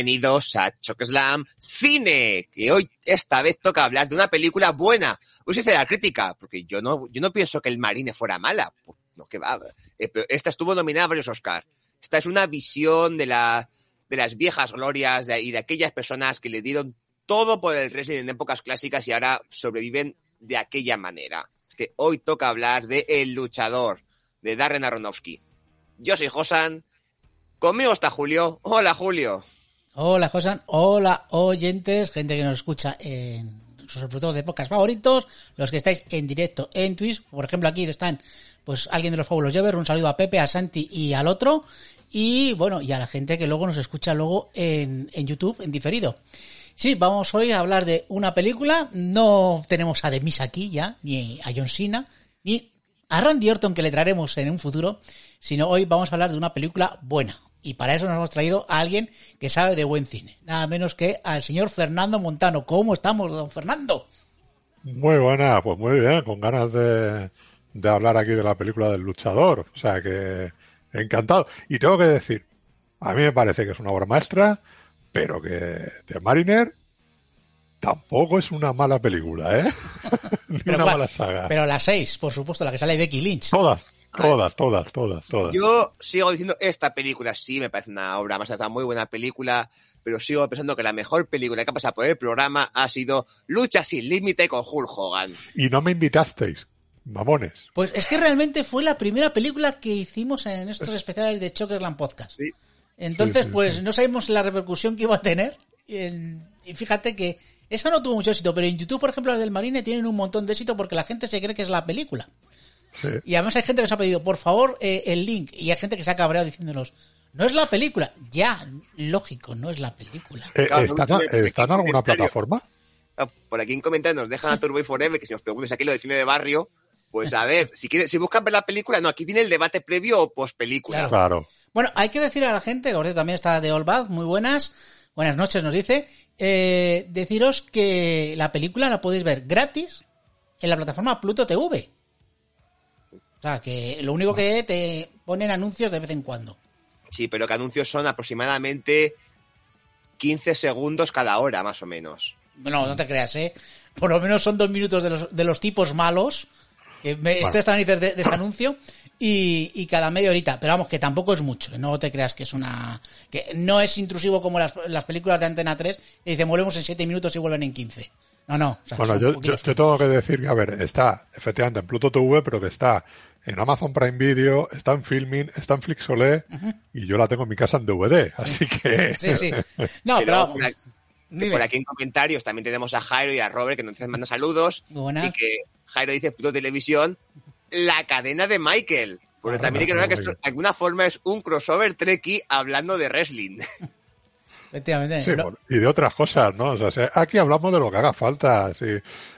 Bienvenidos a Chokeslam Cine, que hoy esta vez toca hablar de una película buena. Os hice la crítica, porque yo no, yo no pienso que el Marine fuera mala. Pues, no, que va. Eh, esta estuvo nominada a varios Oscar. Esta es una visión de, la, de las viejas glorias y de aquellas personas que le dieron todo por el wrestling en épocas clásicas y ahora sobreviven de aquella manera. Que hoy toca hablar de El Luchador, de Darren Aronofsky. Yo soy Josan. Conmigo está Julio. Hola, Julio. Hola, Josan. Hola, oyentes, gente que nos escucha en sus reproductores de podcast favoritos, los que estáis en directo en Twitch. Por ejemplo, aquí están, pues, alguien de los Fabulos Jover. Un saludo a Pepe, a Santi y al otro. Y, bueno, y a la gente que luego nos escucha luego en, en YouTube, en diferido. Sí, vamos hoy a hablar de una película. No tenemos a Demis aquí ya, ni a John Cena, ni a Randy Orton que le traeremos en un futuro, sino hoy vamos a hablar de una película buena. Y para eso nos hemos traído a alguien que sabe de buen cine. Nada menos que al señor Fernando Montano. ¿Cómo estamos, don Fernando? Muy buena, pues muy bien, con ganas de, de hablar aquí de la película del luchador. O sea que encantado. Y tengo que decir, a mí me parece que es una obra maestra, pero que de Mariner tampoco es una mala película, ¿eh? Ni Pero una cuál- mala saga. Pero la 6, por supuesto, la que sale Becky Lynch. Todas, todas, todas, todas, todas. Yo sigo diciendo, esta película sí me parece una obra más una muy buena película, pero sigo pensando que la mejor película que ha pasado por el programa ha sido Lucha sin límite con Hulk Hogan. Y no me invitasteis, mamones. Pues es que realmente fue la primera película que hicimos en estos especiales de Chokerland Podcast. Sí. Entonces, Sí, sí, pues sí. no sabemos la repercusión que iba a tener. Y, fíjate que eso no tuvo mucho éxito, pero en YouTube, por ejemplo, las del Marine tienen un montón de éxito porque la gente se cree que es la película. Sí. Y además hay gente que nos ha pedido, por favor, eh, el link. Y hay gente que se ha cabreado diciéndonos, no es la película. Ya, lógico, no es la película. Eh, Claro, ¿Está, no, no, ¿Está en alguna plataforma? Ah, Por aquí en comentarios nos dejan a Turbo y Forever, que si nos preguntas aquí lo de cine de barrio, pues a ver, si quieren, si buscan ver la película, no, aquí viene el debate previo o post película. Claro. Claro. Bueno, hay que decir a la gente, cierto también está de All Bad, muy buenas, buenas noches nos dice, eh, deciros que la película la podéis ver gratis en la plataforma Pluto TV. O sea, que lo único que te ponen anuncios de vez en cuando. Sí, pero que anuncios son aproximadamente 15 segundos cada hora, más o menos. Bueno, no te creas, ¿eh? Por lo menos son dos minutos de los, de los tipos malos. Que me, Estoy hasta de, de ese anuncio. Y, y cada media horita. Pero vamos, que tampoco es mucho. No te creas que es una. que no es intrusivo como las, las películas de Antena 3. Que dicen, volvemos en 7 minutos y vuelven en 15. No, no. o sea, Bueno, yo, yo, poquitos yo tengo que decir que, a ver, está efectivamente en Pluto TV, pero que está en Amazon Prime Video, está en Filming, está en Flixolé y yo la tengo en mi casa en DVD. Así que. Sí, sí. No, pero por, aquí, dime. por aquí en comentarios también tenemos a Jairo y a Robert que nos mandan saludos. Muy buena. Y que Jairo dice Pluto Televisión, la cadena de Michael. Porque Ah, también hay que notar que de alguna forma es un crossover treki hablando de wrestling. Efectivamente. Sí, y de otras cosas, ¿no? O sea, se- aquí hablamos de lo que haga falta, sí.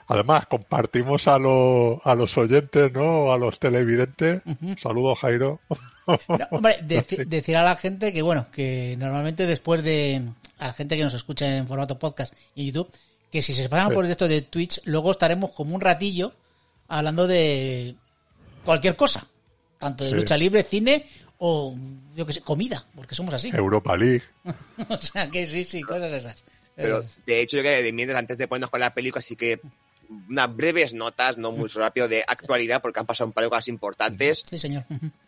Además, compartimos a, lo- a los oyentes, ¿no? A los televidentes. Saludos, Jairo. No, hombre, deci- decir a la gente que, bueno, que normalmente después de. A la gente que nos escucha en formato podcast y YouTube, que si se pasan Sí. por esto de Twitch, luego estaremos como un ratillo hablando de cualquier cosa. Tanto de lucha libre, cine o, yo que sé, comida, porque somos así. Europa League. o sea que sí, sí, cosas esas. Pero de hecho, yo que de mientras antes de ponernos con la película, así que unas breves notas, no muy rápido, de actualidad, porque han pasado un par de cosas importantes. Sí, señor.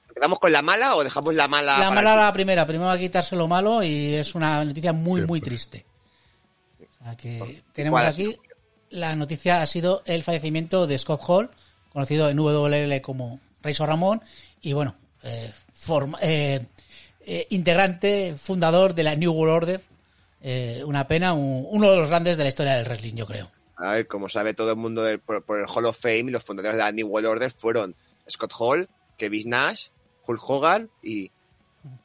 ¿Empezamos con la mala o dejamos la mala? La para mala el- la primera, primero va a quitarse lo malo y es una noticia muy, muy triste. O sea que tenemos ¿Cuál ha aquí, la noticia ha sido el fallecimiento de Scott Hall, conocido en WL como Razor Ramón, y bueno, eh, eh, eh, integrante, fundador de la New World Order. Eh, una pena, un- uno de los grandes de la historia del wrestling, yo creo. A ver, como sabe todo el mundo del- por, por el Hall of Fame, los fundadores de la New World Order fueron Scott Hall, Kevin Nash, Hulk Hogan y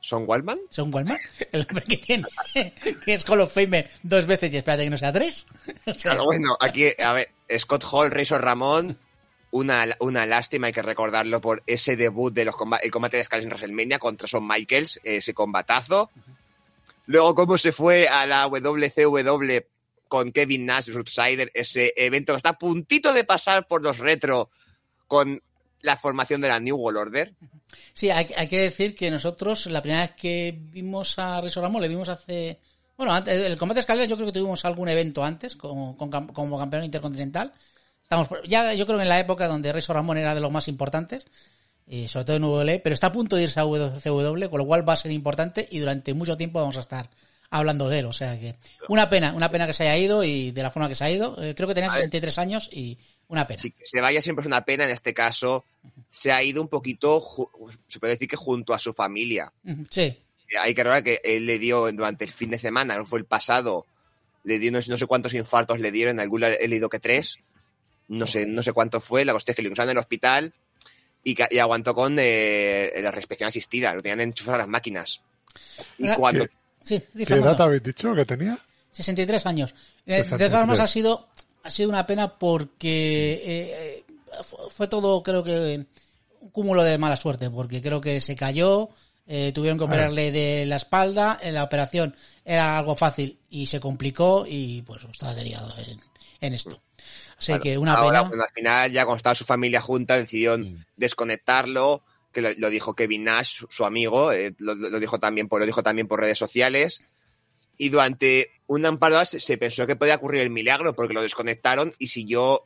Son Waldman. Son Walmart, el hombre que tiene, que es Hall of Famer dos veces y espérate que no sea tres. O sea, Claro, bueno, aquí, a ver, Scott Hall, Razor Ramón, una, una lástima, hay que recordarlo por ese debut de los comba- el combate de escalas en WrestleMania contra Shawn Michaels, ese combatazo. Luego, cómo se fue a la WCW con Kevin Nash, Outsider, ese evento que está a puntito de pasar por los retro con la formación de la New World Order. Sí, hay, hay que decir que nosotros la primera vez que vimos a Rizzo Ramos le vimos hace Bueno, antes- el combate de escaleras yo creo que tuvimos algún evento antes como, como campeón intercontinental. Estamos ya yo creo que en la época donde Rey Ramón era de los más importantes, y sobre todo en WWE, pero está a punto de irse a WCW, con lo cual va a ser importante y durante mucho tiempo vamos a estar hablando de él. O sea que una pena, una pena que se haya ido y de la forma que se ha ido. Eh, creo que tenía A ver. 63 años y una pena. Sí, que se vaya siempre es una pena. En este caso, se ha ido un poquito, se puede decir que junto a su familia. Sí, Hay que recordar que él le dio durante el fin de semana, no fue el pasado, le dio no sé, no sé cuántos infartos le dieron, en algún he leído que tres, no sé, no sé cuánto fue, la cuestión es que lo ingresaron en el hospital y, ca- y aguantó con eh, la respiración asistida, lo tenían enchufado a las máquinas. Y Ah, cuando, ¿Qué, sí, edad habéis dicho que tenía? 63 años. Eh, De 63. todas formas ha sido, ha sido una pena porque eh, eh, fue, todo, creo que, un cúmulo de mala suerte, porque creo que se cayó, eh, tuvieron que operarle de la espalda, en la operación era algo fácil y se complicó y pues está derivado en, en esto. Así Claro, que una ahora, pena. bueno, al final, ya cuando estaba su familia junta, decidieron Mm. desconectarlo, que lo, lo dijo Kevin Nash, su, amigo, eh, lo, lo dijo también por, lo dijo también por redes sociales. Y durante un horas se, se pensó que podía ocurrir el milagro, porque lo desconectaron y siguió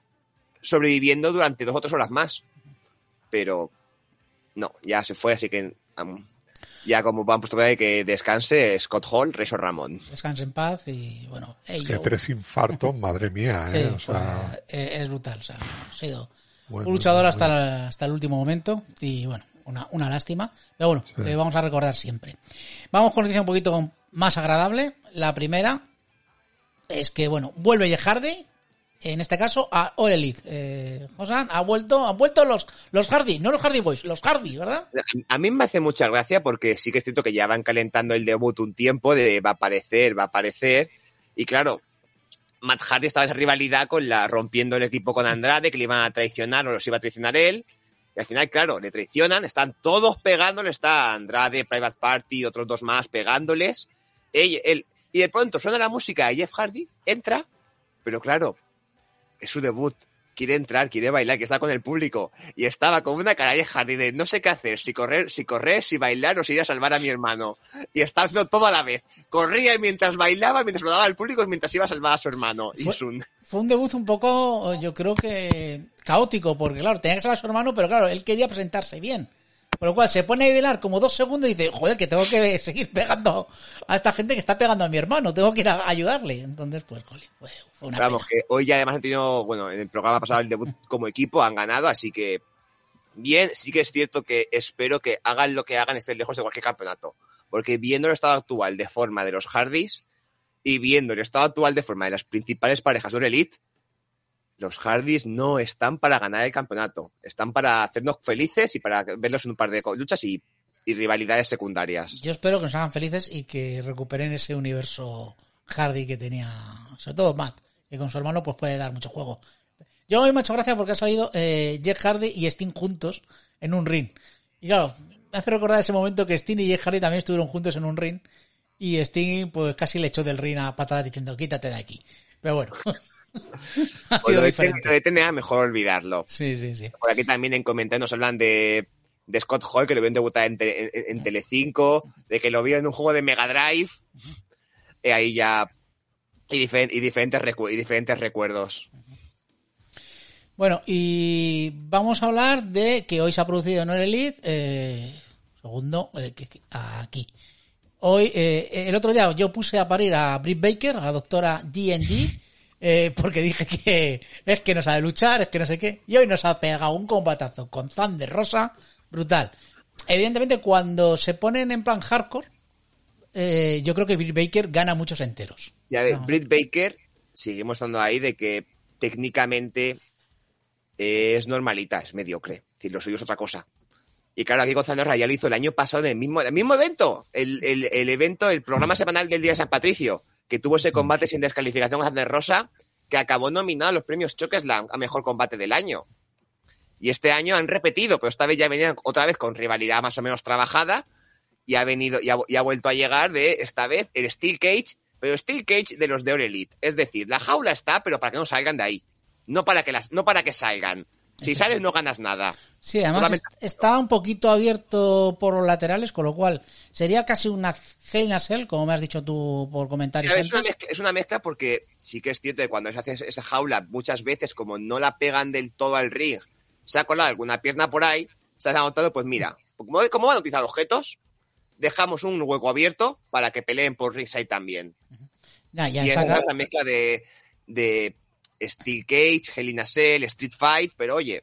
sobreviviendo durante dos o tres horas más. Pero no, ya se fue, así que ya como van puesto de que descanse Scott Hall, Razor Ramón. Descanse en paz y bueno, hey, Que tres infartos, madre mía, Sí, ¿eh? O fue- sea, eh, es brutal. O sea, ha sido un luchador hasta, la- hasta el último momento y bueno, una, una lástima. Pero bueno, Sí. le vamos a recordar siempre. Vamos con noticia un poquito más agradable. La primera es que, bueno, vuelve Jeff Hardy, en este caso a All Elite. Eh, ha vuelto, han vuelto los, los Hardy, no los Hardy Boys, los Hardy, ¿verdad? A mí me hace mucha gracia porque sí que es cierto que ya van calentando el debut un tiempo de va a aparecer, va a aparecer. Y claro, Matt Hardy estaba en rivalidad con la rompiendo el equipo con Andrade, que le iban a traicionar o los iba a traicionar él. Y al final, claro, le traicionan, están todos pegándole, está Andrade, Private Party, otros dos más pegándoles. Él, y de pronto suena la música y Jeff Hardy entra, pero claro, es su debut. Quiere entrar, quiere bailar, que está con el público. Y estaba con una cara de no sé qué hacer, si correr, si correr, si bailar o si ir a salvar a mi hermano. Y estaba haciendo todo a la vez. Corría mientras bailaba, mientras lo daba al público y mientras iba a salvar a su hermano. Y Fue- Sun. Fue un debut un poco, yo creo que caótico, porque claro, tenía que ser a su hermano, pero claro, él quería presentarse bien. Por lo cual se pone a bailar como dos segundos y dice, joder, que tengo que seguir pegando a esta gente que está pegando a mi hermano, tengo que ir a ayudarle. Entonces, pues, jole, fue, una Vamos, pena. que hoy ya además han tenido, bueno, en el programa pasado el debut como equipo, han ganado, así que bien, sí que es cierto que espero que hagan lo que hagan, estén lejos de cualquier campeonato. Porque viendo el estado actual de forma de los Hardys y viendo el estado actual de forma de las principales parejas de Elite, los Hardys no están para ganar el campeonato. Están para hacernos felices y para verlos en un par de luchas y, y rivalidades secundarias. Yo espero que nos hagan felices y que recuperen ese universo Hardy que tenía, sobre todo Matt, que con su hermano pues puede dar mucho juego. Yo hoy me ha hecho gracia porque ha salido eh, Jeff Hardy y Sting juntos en un ring. Y claro, me hace recordar ese momento que Sting y Jeff Hardy también estuvieron juntos en un ring y Sting pues casi le echó del ring a patadas diciendo quítate de aquí. Pero bueno, ha O lo de, diferente. lo de TNA, mejor olvidarlo. Sí, sí, sí. Por aquí también en comentarios nos hablan de, de Scott Hall, que lo vieron debutar en, en, en Telecinco, de que lo vio en un juego de Mega Drive. Y ahí ya. Y, difer- y diferentes, recu- y diferentes recuerdos. Bueno, y vamos a hablar de que hoy se ha producido en Elite, eh, segundo, eh, aquí. Hoy, eh, el otro día yo puse a parir a Britt Baker, a la doctora GNG, eh, porque dije que es que no sabe luchar, es que no sé qué, y hoy nos ha pegado un combatazo con Thunder Rosa, brutal. Evidentemente, cuando se ponen en plan hardcore, eh, yo creo que Britt Baker gana muchos enteros. Y a ver, No. Britt Baker, seguimos estando ahí de que técnicamente es normalita, es mediocre. Es decir, lo suyo es otra cosa. Y claro, aquí Gonzalo Raya lo hizo el año pasado en el mismo, el mismo evento, el, el- el evento, el programa semanal del Día de San Patricio, que tuvo ese combate sin descalificación con Thunder Rosa, que acabó nominado a los premios Chokeslam a mejor combate del año. Y este año han repetido, pero esta vez ya venían otra vez con rivalidad más o menos trabajada, y ha venido, y ha, y ha vuelto a llegar de esta vez el Steel Cage, pero Steel Cage de los de All Elite. Es decir, la jaula está, pero para que no salgan de ahí. No para que las, no para que salgan. Si sales no ganas nada. Sí, además Solamente- est- estaba un poquito abierto por los laterales, con lo cual sería casi una Hell in a Cell, como me has dicho tú por comentarios Es una, mezcla, es una mezcla porque sí que es cierto que cuando se hace esa jaula, muchas veces, como no la pegan del todo al ring, se ha colado alguna pierna por ahí, se ha notado, pues mira, como, como van a utilizar objetos, dejamos un hueco abierto para que peleen por ringside también. Ya y es sacado- una mezcla de, de Steel Cage, Hell in a Cell, Street Fight, pero oye,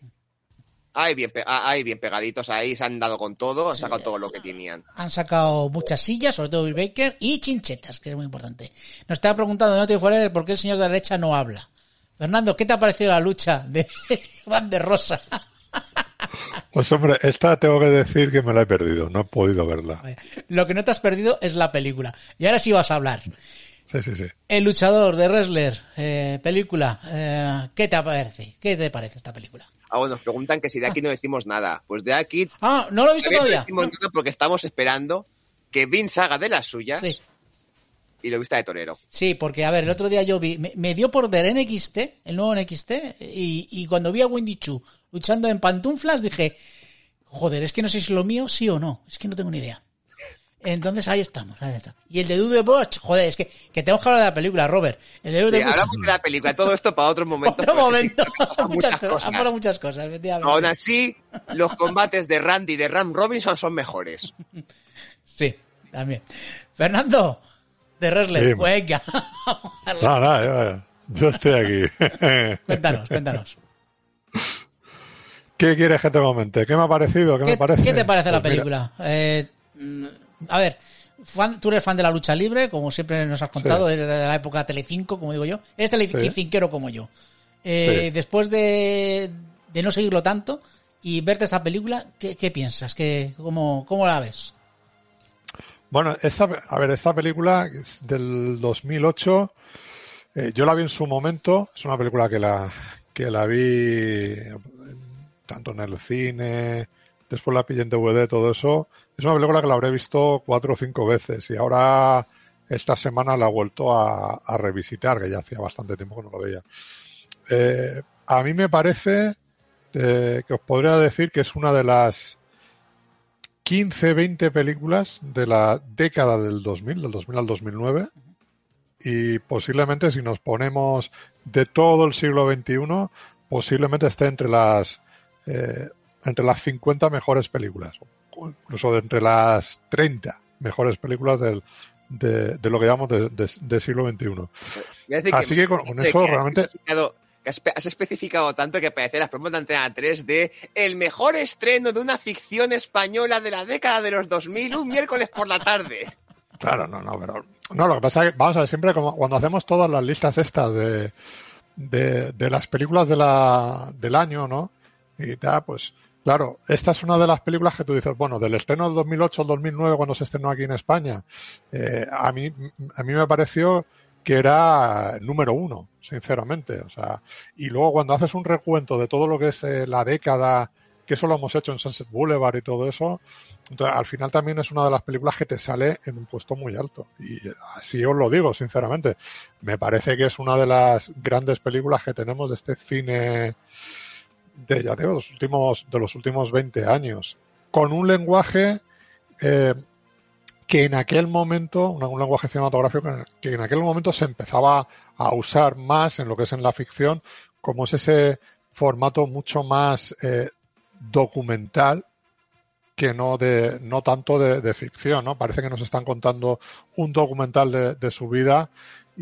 hay bien, pe- hay bien pegaditos ahí, se han dado con todo, han sacado todo lo que tenían. han sacado muchas sillas, sobre todo Bill Baker, y chinchetas, que es muy importante. Nos estaba preguntando no te fuera por qué el señor de la derecha no habla. Fernando, ¿qué te ha parecido la lucha de Juan de Rosa? Pues hombre, esta tengo que decir que me la he perdido, no he podido verla. Lo que no te has perdido es la película. Y ahora sí vas a hablar. Sí, sí, sí. El luchador de wrestler, eh, película, eh, ¿qué te parece? ¿Qué te parece esta película? Ah, bueno, nos preguntan que si de aquí no decimos nada. Pues de aquí Ah, no lo he visto todavía no decimos nada porque estamos esperando que Vince haga de las suyas Sí. y lo vista de torero. Sí, porque a ver, el otro día yo vi, me, me dio por ver NXT, el nuevo NXT, y, y cuando vi a Wendy Chu luchando en pantuflas dije, joder, es que no sé si lo mío sí o no, es que no tengo ni idea. Entonces ahí estamos, ahí está. Y el de Dude Boch, joder, es que, que tenemos que hablar de la película, Robert. El de Dude Sí, hablamos de la película, todo esto para otro momento. Otro sí, momento. pasan muchas, muchas cosas. cosas. muchas cosas. Aún así, los combates de Randy y de Ram Robinson son mejores. Sí, también. Fernando, de Wrestler, Sí. venga. No, no, yo, yo estoy aquí. cuéntanos, cuéntanos. ¿Qué quieres que te comente? ¿Qué me ha parecido? ¿Qué, ¿Qué, me parece? qué te parece la Pues mira, película? Eh, mm, a ver, fan- tú eres fan de la lucha libre, como siempre nos has contado, Sí. desde la época Telecinco, como digo yo. Eres telecinquero como yo. Eh, Sí. Después de, de no seguirlo tanto y verte esta película, ¿qué, qué piensas? ¿Qué, cómo, ¿Cómo la ves? Bueno, esta, a ver, esta película es del 2008. eh, yo la vi en su momento. Es una película que la, que la vi eh, tanto en el cine, después la pillé en DVD, todo eso. Es una película que la habré visto cuatro o cinco veces y ahora esta semana la he vuelto a, revisitar, que ya hacía bastante tiempo que no lo veía. Eh, a mí me parece eh, que os podría decir que es una de las 15, 20 películas de la década del 2000, del 2000 al 2009. Y posiblemente si nos ponemos de todo el siglo XXI, posiblemente esté entre las, eh, entre las 50 mejores películas, incluso de entre las 30 mejores películas del, de, de lo que llamamos de, de- de siglo XXI. Así que con- con que eso realmente- que has, has especificado tanto que parece las promos de Antena 3 de el mejor estreno de una ficción española de la década de los 2000 un miércoles por la tarde. Claro, no, no, pero. No, lo que pasa es que, vamos a ver, siempre como cuando hacemos todas las listas estas de, de, de las películas de la, del año, ¿no? Y tal, pues, claro, esta es una de las películas que tú dices, bueno, del estreno del 2008 al 2009, cuando se estrenó aquí en España, eh, a, mí, a mí me pareció que era número uno, sinceramente. O sea, y luego cuando haces un recuento de todo lo que es eh, la década, que eso lo hemos hecho en Sunset Boulevard y todo eso, entonces, al final también es una de las películas que te sale en un puesto muy alto. Y así os lo digo, sinceramente. Me parece que es una de las grandes películas que tenemos de este cine de, ya digo, los últimos, de los últimos 20 años. Con un lenguaje eh, que en aquel momento, un, lenguaje cinematográfico que en- que en aquel momento se empezaba a usar más en lo que es en la ficción, como es ese formato mucho más eh, documental que no de no tanto de, de ficción, ¿no? Parece que nos están contando un documental de, de su vida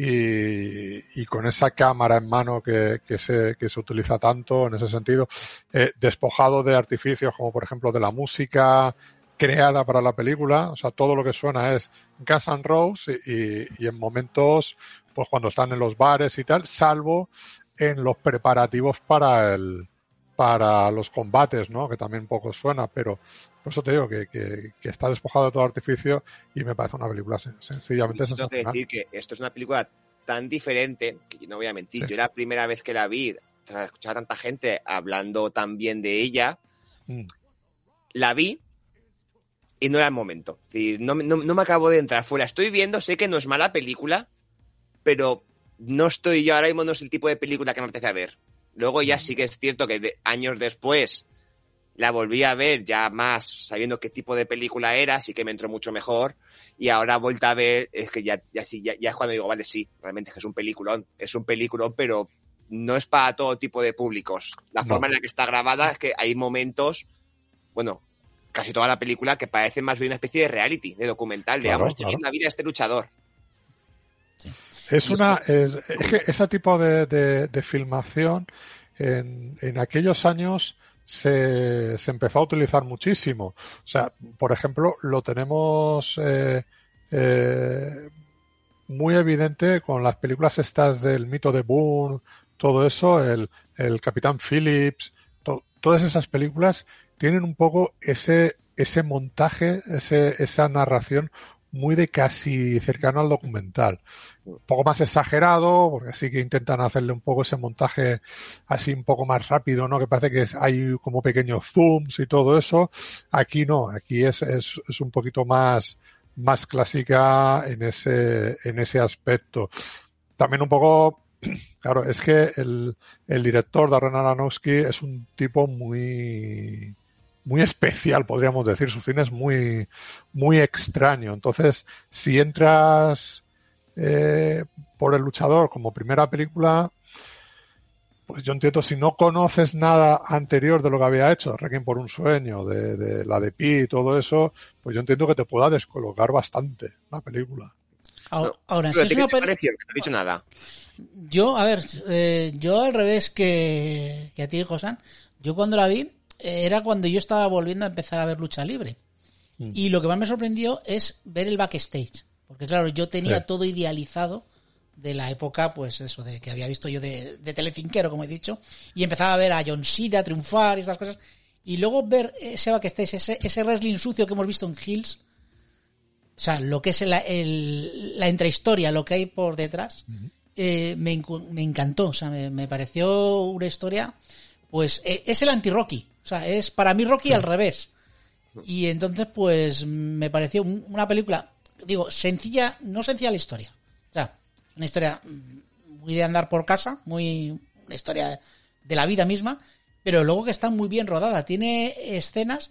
y, y con esa cámara en mano que, se, que se utiliza tanto en ese sentido, eh, despojado de artificios como por ejemplo de la música creada para la película, o sea, todo lo que suena es Guns N' Roses y- y en momentos, pues cuando están en los bares y tal, salvo en los preparativos para el, para los combates, ¿no? Que también poco suena, pero por eso te digo que, que- que está despojado de todo artificio y me parece una película sen- sencillamente Y tengo que decir que esto es una película tan diferente que yo no voy a mentir. Sí. Yo la primera vez que la vi, tras escuchar a tanta gente hablando tan bien de ella, Mm. la vi y no era el momento. Es decir, no, me- no, no me acabo de entrar. Fuera, estoy viendo, sé que no es mala película, pero no estoy yo ahora mismo, no es el tipo de película que me apetece ver. Luego ya sí que es cierto que de- años después la volví a ver ya más sabiendo qué tipo de película era, así que me entró mucho mejor. Y ahora vuelta a ver, es que ya, ya sí, ya, ya es cuando digo, vale, sí, realmente es que es un peliculón, es un peliculón, pero no es para todo tipo de públicos. La No. forma en la que está grabada es que hay momentos, bueno, casi toda la película que parece más bien una especie de reality, de documental, Claro, digamos, claro. de la vida de este luchador. Es una, es, es que ese tipo de, de- de filmación en, en aquellos años se, se empezó a utilizar muchísimo. O sea, por ejemplo, lo tenemos eh, eh, muy evidente con las películas estas del mito de Bourne, todo eso, el, el Capitán Phillips, to- todas esas películas tienen un poco ese, ese montaje, ese, esa narración muy de casi cercano al documental. Un poco más exagerado, porque sí que intentan hacerle un poco ese montaje así un poco más rápido, ¿no? Que parece que hay como pequeños zooms y todo eso. Aquí no, aquí es, es, es un poquito más, más clásica en ese, en ese aspecto. También un poco, claro, es que el, el director Darren Aronofsky es un tipo muy, muy especial, podríamos decir. Su cine es muy, muy extraño. Entonces, si entras eh, por El Luchador como primera película, pues yo entiendo, si no conoces nada anterior de lo que había hecho, Requiem por un sueño, de, de la de Pi y todo eso, pues yo entiendo que te pueda descolocar bastante la película. Ahora, No, ahora, si es ¿qué una? Que No he dicho nada. Yo, a ver, eh, yo al revés que, que a ti, Josan, yo cuando la vi eh, era cuando yo estaba volviendo a empezar a ver lucha libre. Mm. Y lo que más me sorprendió es ver el backstage. Porque claro, yo tenía Sí. todo idealizado de la época, pues eso, de que había visto yo de, de telecinquero, como he dicho, y empezaba a ver a John Cena triunfar y estas cosas. Y luego ver ese backstage, ese, ese wrestling sucio que hemos visto en Hills, o sea, lo que es el- el- la intrahistoria, lo que hay por detrás, eh, me, me encantó. O sea, me, me pareció una historia, pues eh, es el anti-Rocky. O sea, es para mí Rocky al revés. Y entonces, pues me pareció un- una película, digo, sencilla, no sencilla la historia. O sea, una historia mm, muy de andar por casa, muy una historia de la vida misma, pero luego que está muy bien rodada. Tiene escenas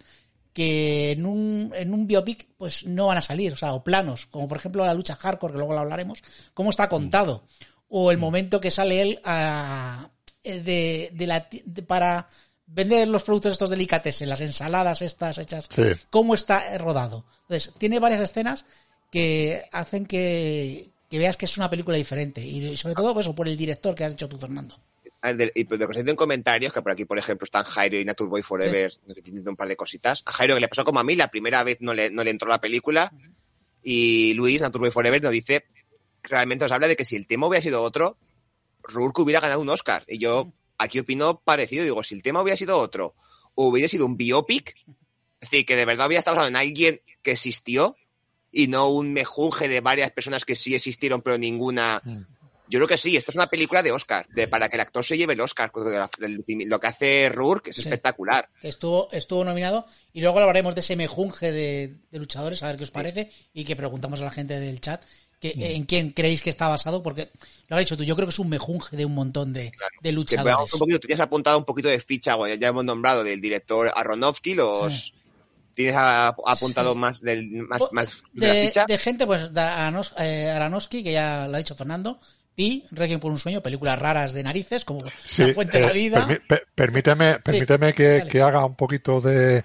que en un, en un biopic pues no van a salir, o sea, o planos, como por ejemplo la lucha hardcore, que luego lo hablaremos, cómo está contado, o el momento que sale él a, eh, de, de la, de- para vender los productos estos delicatessen, las ensaladas estas hechas, Sí. cómo está eh, rodado. Entonces, tiene varias escenas que hacen que, que veas que es una película diferente, y sobre todo pues, por el director que has hecho tú, Fernando. Ah, de- Y pues, lo que se dice en comentarios, que por aquí, por ejemplo, están Jairo y Naturboy Forever diciendo un par de cositas. A Jairo que le pasó como a mí, la primera vez no le, no le entró la película. Y Luis, Naturboy Forever, nos dice, realmente nos habla de que si el tema hubiera sido otro, Rourke hubiera ganado un Oscar. Y yo aquí opino parecido, digo, si el tema hubiera sido otro, hubiera sido un biopic, es decir, que de verdad hubiera estado basado en alguien que existió y no un mejunje de varias personas que sí existieron, pero ninguna Mm. yo creo que sí, esto es una película de Oscar, de, para que el actor se lleve el Oscar. el- Lo que hace Rourke es Sí. espectacular. estuvo, estuvo nominado y luego hablaremos de ese mejunje de, de luchadores, a ver qué os parece y que preguntamos a la gente del chat que, en quién creéis que está basado, porque lo has dicho tú, yo creo que es un mejunje de un montón de, luchadores. un poquito, tú tienes apuntado un poquito de ficha, bueno, ya hemos nombrado del director Aronofsky, los... Tienes a- apuntado más del más, Po- más de, la ficha. de gente, pues de Aranos- eh, Aronofsky, que ya lo ha dicho Fernando, Pi, Requiem por un sueño, películas raras de narices, como Sí, La Fuente de la eh, Vida. permi- per- permíteme, permíteme que, haga un poquito de,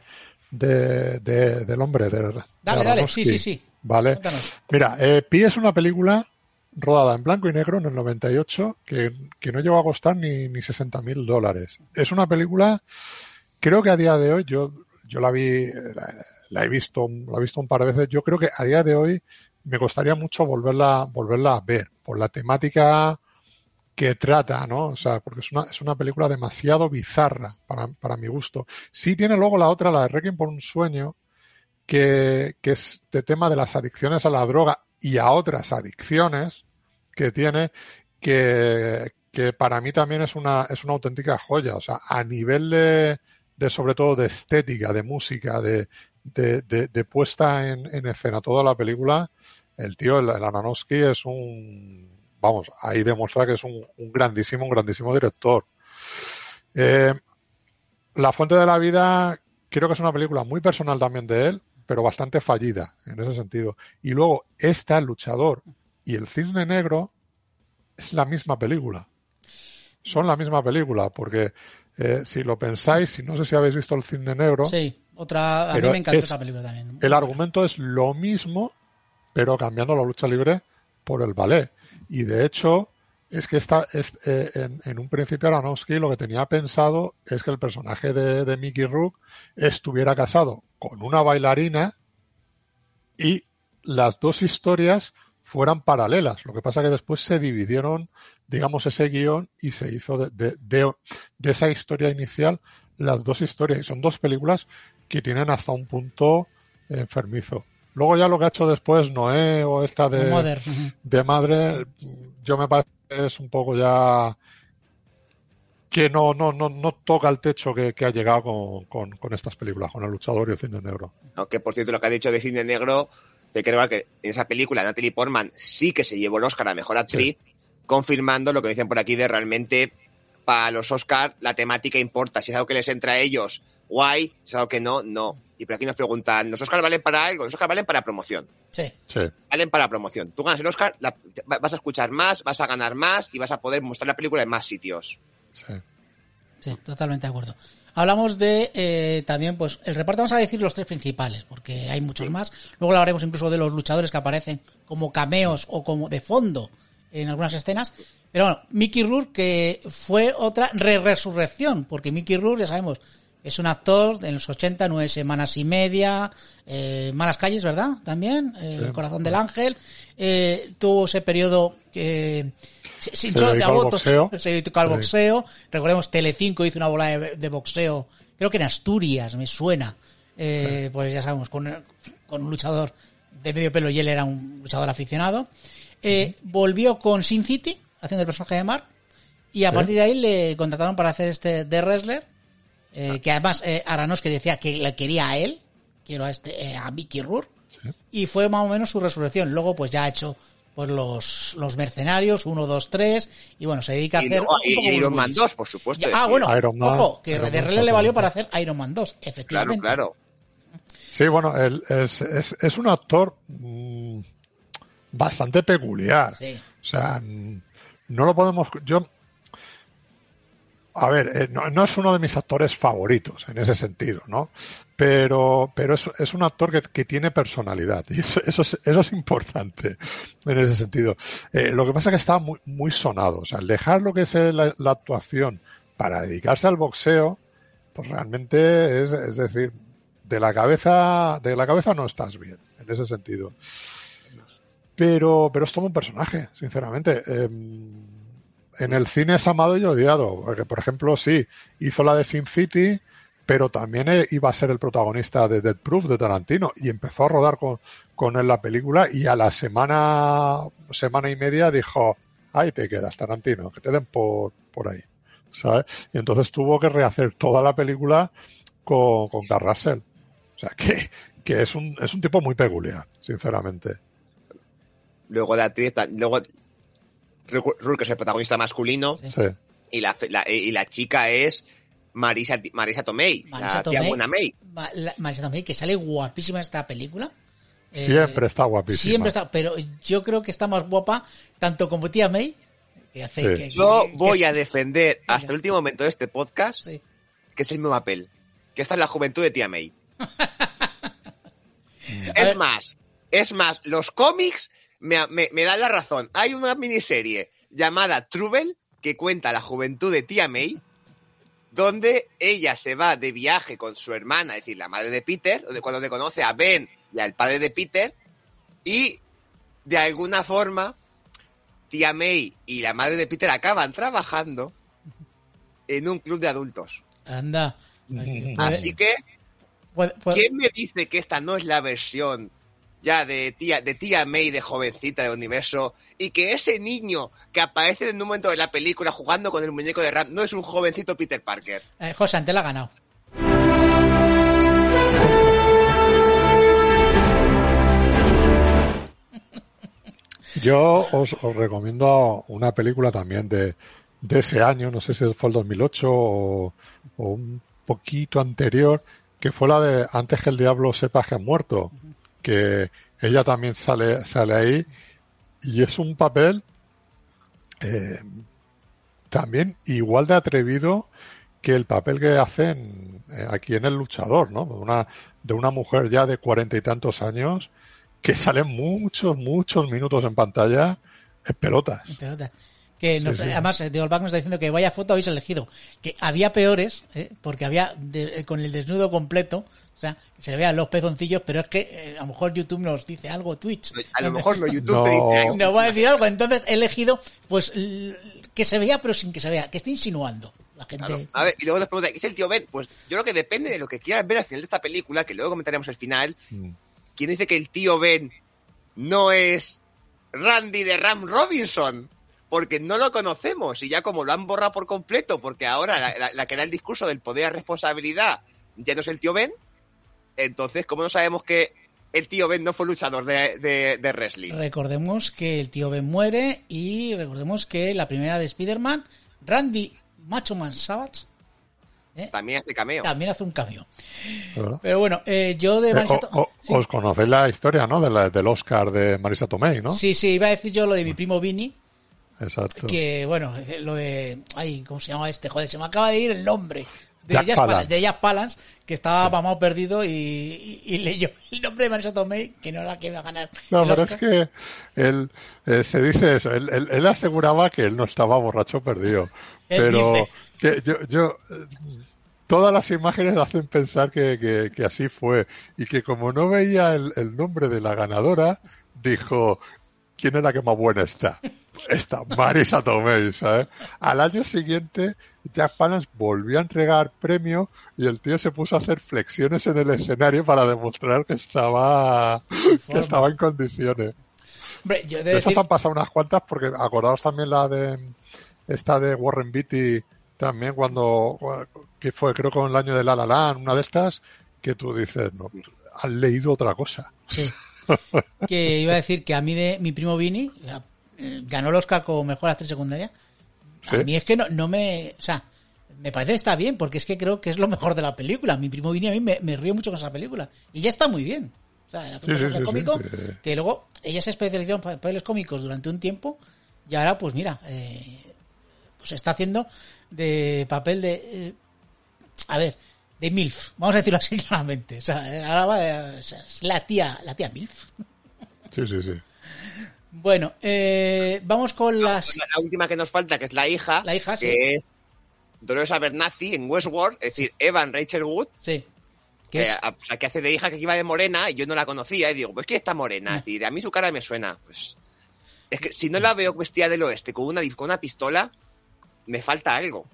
de- de- del hombre. De, de Dale, dale, sí, sí, sí. Vale. Cuéntanos. Mira, eh, Pi es una película rodada en blanco y negro en el 98 que, que no llegó a costar ni, ni 60 mil dólares. Es una película, creo que a día de hoy, yo, yo la vi, la, la he visto, la he visto un par de veces, yo creo que a día de hoy me costaría mucho volverla, volverla a ver por la temática que trata, ¿no? O sea, porque es una, es una película demasiado bizarra para, para mi gusto. Sí tiene luego la otra, la de Requiem por un sueño, que, que es de tema de las adicciones a la droga y a otras adicciones que tiene, que, que para mí también es una, es una auténtica joya. O sea, a nivel de, de sobre todo de estética, de música, de, de, de, puesta en, en escena, toda la película, el tío, el, el Aronofsky es un, vamos, ahí demuestra que es un, un grandísimo, un grandísimo director. Eh, la Fuente de la Vida creo que es una película muy personal también de él, pero bastante fallida en ese sentido. Y luego, esta, El Luchador y El Cisne Negro, es la misma película. Son la misma película, porque eh, si lo pensáis, si no sé si habéis visto El Cisne Negro. Sí, otra. A mí me encantó es- esa película también. El argumento es lo mismo, pero cambiando la lucha libre por el ballet. Y de hecho, es que esta, es, eh, en, en un principio Aronofsky lo que tenía pensado es que el personaje de, de Mickey Rook estuviera casado con una bailarina y las dos historias fueran paralelas. Lo que pasa que después se dividieron, digamos, ese guion y se hizo de, de, de, de esa historia inicial las dos historias. Y son dos películas que tienen hasta un punto enfermizo. Luego ya lo que ha hecho después Noé o esta de, de madre, yo me parece es un poco ya que no, no, no, no toca el techo que, que ha llegado con, con, con estas películas, con el luchador y el cine negro. Aunque, por cierto, lo que ha dicho de Cine Negro, te creo que en esa película Natalie Portman sí que se llevó el Oscar a Mejor Actriz, confirmando lo que dicen por aquí de realmente para los Oscar la temática importa. Si es algo que les entra a ellos, guay. Si es algo que no, no. Y por aquí nos preguntan, ¿los Oscar valen para algo? Los Oscar valen para promoción. Sí. Sí, Valen para promoción. Tú ganas el Oscar, la- vas a escuchar más, vas a ganar más y vas a poder mostrar la película en más sitios. sí. Sí, totalmente de acuerdo. Hablamos de eh, también, pues, el reparto, vamos a decir los tres principales, porque hay muchos más. Luego hablaremos incluso de los luchadores que aparecen como cameos o como de fondo en algunas escenas. Pero bueno, Mickey Rourke, que fue otra re-resurrección, porque Mickey Rourke, ya sabemos, es un actor de los 80, nueve semanas y media, eh, Malas Calles, ¿verdad? También, eh, Sí. El Corazón del Ángel. Eh, tuvo ese periodo que se, se dedicó al boxeo. se dedicó al Sí. boxeo. Recordemos, Telecinco hizo una bola de, de boxeo, creo que en Asturias, me suena. Eh, Pues ya sabemos, con, con un luchador de medio pelo y él era un luchador aficionado. Eh, Volvió con Sin City, haciendo el personaje de Mark, y a Sí. partir de ahí le contrataron para hacer este The Wrestler, eh, que además eh, Aranos que decía que le quería a él, quiero a este eh, a Mickey Rourke, y fue más o menos su resurrección. Luego pues ya ha hecho pues los, los mercenarios, 1, 2, 3, y bueno, se dedica a Y, hacer y poco Bruce Iron Man Willis. 2, por supuesto. Ya- ah, bueno, Iron Man, ojo, que Iron de Man, le valió para hacer Iron Man 2, Claro, efectivamente. claro. Sí, bueno, él es, es, es un actor mm, bastante peculiar. Sí. O sea, no lo podemos. Yo. A ver, eh, no, es uno de mis actores favoritos en ese sentido, ¿no? Pero, pero es, es un actor que, que tiene personalidad y eso, eso, es, eso es importante en ese sentido. Eh, lo que pasa es que está muy, muy sonado. O sea, el dejar lo que es la, actuación para dedicarse al boxeo, pues realmente es, es decir, de la cabeza, de la cabeza no estás bien, en ese sentido. Pero, pero es todo un personaje, sinceramente. Eh, en el cine es amado y odiado. Porque, por ejemplo, sí, hizo la de Sin City, pero también eh, iba a ser el protagonista de Dead Proof de Tarantino y empezó a rodar con, con él la película y a la semana, semana y media dijo, ahí te quedas, Tarantino, que te den por, por ahí. ¿Sabes? Y entonces tuvo que rehacer toda la película con, con Carl Russell. O sea, que, que es, un, es un tipo muy peculiar, sinceramente. Luego de actriz, luego Rourke es el protagonista masculino Sí. Y la, la- y la chica es Marisa, Marisa Tomei, Marisa la tía Tomei. buena May. Ma- la- Marisa Tomei, que sale guapísima en esta película. Eh, Siempre está guapísima. Siempre está, pero yo creo que está más guapa tanto como tía May, que hace Sí. que- Yo voy que- a defender hasta el último momento de este podcast sí. que es el mismo papel. Que esta es la juventud de tía May. Es ver. más, es más, los cómics me, me- me dan la razón. Hay una miniserie llamada Trouble que cuenta la juventud de tía May, donde ella se va de viaje con su hermana, es decir, la madre de Peter, donde cuando le conoce a Ben y al padre de Peter, y de alguna forma, tía May y la madre de Peter acaban trabajando en un club de adultos. Anda. Puede- Así que puede- puede- ¿Quién me dice que esta no es la versión ya de tía, de tía May de jovencita de universo y que ese niño que aparece en un momento de la película jugando con el muñeco de Ram no es un jovencito Peter Parker? eh, José, ante la ha ganado. Yo os, os recomiendo una película también de, de ese año, no sé si fue el 2008 o, o un poquito anterior, que fue la de Antes que el diablo sepa que ha muerto, que ella también sale, sale ahí y es un papel eh, también igual de atrevido que el papel que hacen eh, aquí en El Luchador, ¿no? De una, de una mujer ya de cuarenta y tantos años que sale muchos, muchos minutos en pantalla en pelotas. En pelotas. Que nos, sí, sí. además, nos está diciendo que vaya foto habéis elegido. Que había peores, ¿eh? porque había de, con el desnudo completo, o sea, se le vean los pezoncillos, pero es que eh, a lo mejor YouTube nos dice algo, Twitch. A lo mejor no, YouTube No. te dice algo. Nos va a decir algo. Entonces he elegido, pues, que se vea, pero sin que se vea, que esté insinuando. La gente. Claro. A ver, y luego nos pregunta, ¿qué es el tío Ben? Pues yo creo que depende de lo que quieras ver al final de esta película, que luego comentaremos el final. Mm. ¿Quién dice que el tío Ben no es Randy de Ram Robinson? Porque no lo conocemos y ya como lo han borrado por completo, porque ahora la, la- la que da el discurso del poder a responsabilidad ya no es el tío Ben, entonces, ¿cómo no sabemos que el tío Ben no fue luchador de, de, de wrestling? Recordemos que el tío Ben muere y recordemos que la primera de Spider-Man, Randy Macho Man Savage, También hace cameo. también hace un cambio. ¿verdad? Pero bueno, eh, yo de Eh, Marisa o- To- o- sí. Os conocéis la historia, ¿no? De la- del Oscar de Marisa Tomei, ¿no? sí, sí, iba a decir yo lo de mi primo Vini, Exacto. que bueno, eh, lo de, ay, ¿cómo se llama este? Joder, se me acaba de ir el nombre. De Jack Jack, Palance. Palance, de Jack Palance, que estaba mamado perdido y, y- y leyó el nombre de Marisa Tomei, que no era la que iba a ganar. No, pero es que él eh, se dice eso. Él, él- él aseguraba que él no estaba borracho perdido. Pero que yo, yo todas las imágenes hacen pensar que, que- que así fue y que como no veía el, el nombre de la ganadora, dijo quién es la que más buena está. Esta, Marisa Tomei, ¿sabes? Al año siguiente, Jack Palance volvió a entregar premio y el tío se puso a hacer flexiones en el escenario para demostrar que estaba, que estaba en condiciones. Hombre, yo he de De esas decir, han pasado unas cuantas porque acordaos también la de esta de Warren Beatty también cuando que fue creo con el año de La La Land, una de estas que tú dices, no, han leído otra cosa. Sí. que iba a decir que a mí de mi primo Vini ganó el Oscar como mejor actriz secundaria. Sí. A mí es que no, no me, o sea, me parece que está bien porque es que creo que es lo mejor de la película. Mi primo Vini a mí me, me río mucho con esa película y ya está muy bien. O sea, hace un sí, sí, cómico que luego ella se especializó en pa- papeles cómicos durante un tiempo y ahora pues mira, eh, pues está haciendo de papel de, eh, a ver, de MILF, vamos a decirlo así claramente. O sea, eh, ahora va, eh, o sea, es la tía, la tía MILF. Sí, sí, sí. Bueno, eh, vamos con las... La, última que nos falta, que es la hija, La hija, sí. que es Dolores Abernathy en Westworld, es decir, Evan Rachel Wood, Sí. Que que, es- a- o sea, que hace de hija que iba de morena y yo no la conocía y digo, pues que está morena, No. es decir, a mí su cara me suena. Pues es que si no la veo vestida del oeste con una, con una pistola, me falta algo.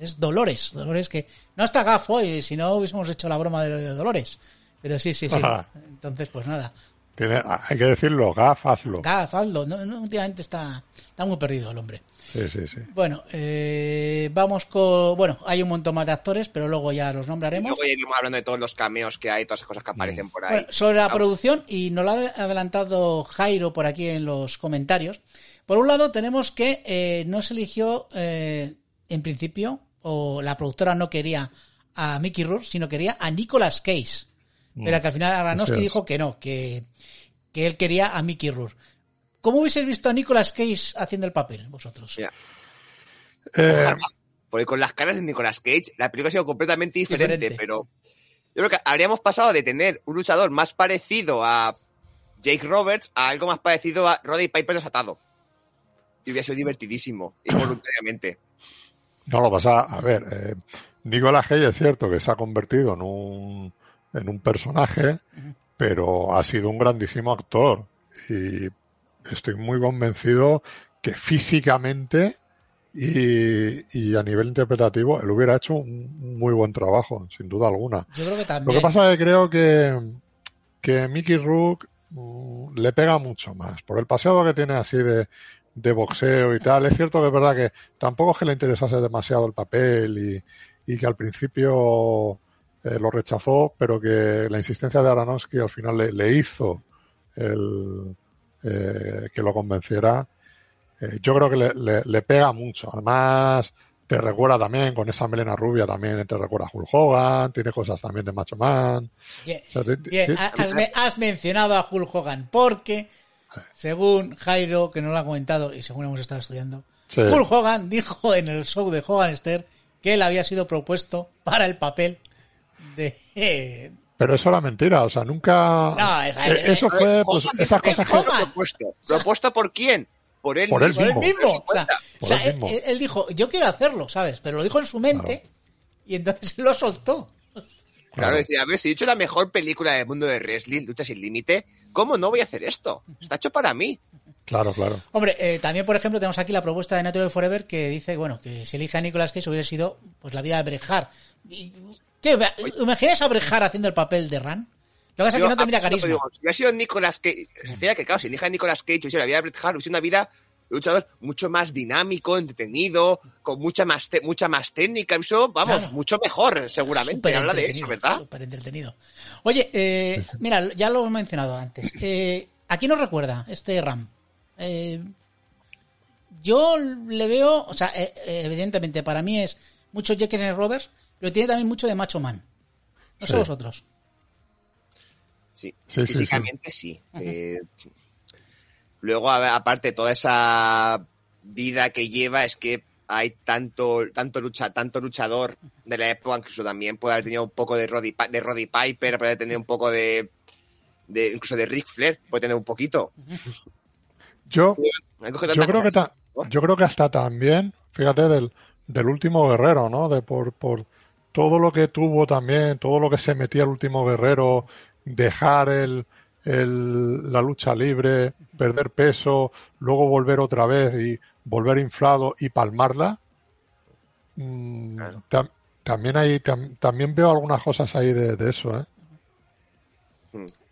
es Dolores. Dolores que... No está gafo y si no hubiésemos hecho la broma de, lo de Dolores. Pero sí, sí, sí. Ajá. Entonces, pues nada. Tiene, hay que decirlo, gafazlo. Gafaldo. No, no, últimamente está, está muy perdido el hombre. Sí, sí, sí. Bueno, eh, vamos con... Bueno, hay un montón más de actores, pero luego ya los nombraremos. Luego ya iremos hablando de todos los cameos que hay, todas esas cosas que aparecen por ahí. Bueno, sobre la Ah, producción, y nos lo ha adelantado Jairo por aquí en los comentarios. Por un lado, tenemos que eh, no se eligió eh, en principio, o la productora no quería a Mickey Rourke, sino quería a Nicolas Cage. Pero que al final Aronofsky dijo que no, que, que él quería a Mickey Rourke. ¿Cómo hubieseis visto a Nicolas Cage haciendo el papel, vosotros? Mira, Eh, porque con las caras de Nicolas Cage, la película ha sido completamente diferente, Diferente. pero yo creo que habríamos pasado de tener un luchador más parecido a Jake Roberts a algo más parecido a Roddy Piper desatado. Y hubiera sido divertidísimo, involuntariamente. No lo pasa, a ver, eh, Nicolas Cage es cierto que se ha convertido en un, en un personaje, pero ha sido un grandísimo actor y estoy muy convencido que físicamente y, y a nivel interpretativo él hubiera hecho un muy buen trabajo, sin duda alguna. Yo creo que Lo también. que pasa es que creo que, que Mickey Rook mm, le pega mucho más por el pasado que tiene así de, de boxeo y tal. Es cierto que es verdad que tampoco es que le interesase demasiado el papel y, y que al principio eh, lo rechazó, pero que la insistencia de Aronofsky al final le, le hizo el, eh, que lo convenciera. eh, yo creo que le, le- le pega mucho. Además, te recuerda también, con esa melena rubia también te recuerda a Hulk Hogan, tiene cosas también de Macho Man. Bien, O sea, has, me- has mencionado a Hulk Hogan porque, según Jairo, que no lo ha comentado y según hemos estado estudiando, Sí. Hulk Hogan dijo en el show de Hoganster que él había sido propuesto para el papel de... eh, Pero eso era mentira, o sea, nunca... No, es- Eh, eso fue, pues, Hogan, esas ¿qué cosas que... Propuesto? ¿Propuesto por quién? Por él Por él por él mismo. mismo. O sea, Por o sea, él él, mismo. él- él dijo, yo quiero hacerlo, ¿sabes? Pero lo dijo en su mente Claro. y entonces lo soltó. Claro, decía, a ver, si he hecho la mejor película del mundo de wrestling, Lucha sin Límite, ¿cómo no voy a hacer esto? Está hecho para mí. Claro, claro. Hombre, eh, también, por ejemplo, tenemos aquí la propuesta de Natural Forever que dice, bueno, que si elige a Nicolas Cage hubiera sido pues la vida de Brejar. ¿Qué? ¿Imaginas a Brejar haciendo el papel de Ran? Lo que pasa es que no tendría a- carisma. digo, si hubiera sido Nicolas Cage, fíjate que claro, si elige a Nicolas Cage, hubiese la vida de Bret Hart, hubiese una vida de luchador mucho más dinámico, entretenido, con mucha más te- mucha más técnica, eso, vamos, Claro. mucho mejor, seguramente. Habla de eso, ¿verdad? Súper entretenido. Oye, eh, mira, ya lo he mencionado antes. Eh, ¿A quién nos recuerda este Ram? Eh, yo le veo, o sea, eh, evidentemente para mí es mucho Jake and Roberts, pero tiene también mucho de Macho Man. No sé Sí. vosotros. Sí, físicamente sí. Eh, luego, aparte, toda esa vida que lleva es que hay tanto, tanto, lucha, tanto luchador de la época, incluso también puede haber tenido un poco de Roddy, de Roddy Piper, puede haber tenido un poco de, de incluso de Ric Flair, puede tener un poquito. Yo, coger yo creo que yo creo que hasta también, fíjate, del, del último guerrero, ¿no? De por, por todo lo que tuvo también, todo lo que se metía el último guerrero, dejar el, el- la lucha libre, perder peso, luego volver otra vez y volver inflado y palmarla. Mm, Claro. tam- también hay, tam- también veo algunas cosas ahí de, de eso, ¿eh?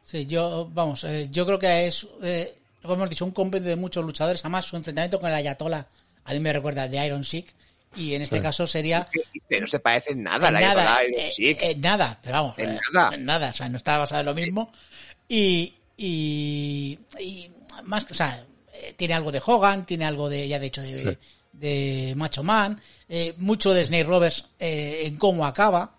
Sí, yo, vamos, eh, yo creo que es, eh, como hemos dicho, un compendio de muchos luchadores. Además, su enfrentamiento con el Ayatollah a mí me recuerda al de Iron Sheik. Y en este Sí. caso sería ¿Qué dice? No se parece en nada en la nada, eh, en nada, pero vamos, En eh, nada. en nada, o sea, no está basado en lo mismo. Y, y, y más, o sea, eh, tiene algo de Hogan, tiene algo de, ya de hecho, de, Sí. de Macho Man, eh, mucho de Snake Roberts eh, en cómo acaba,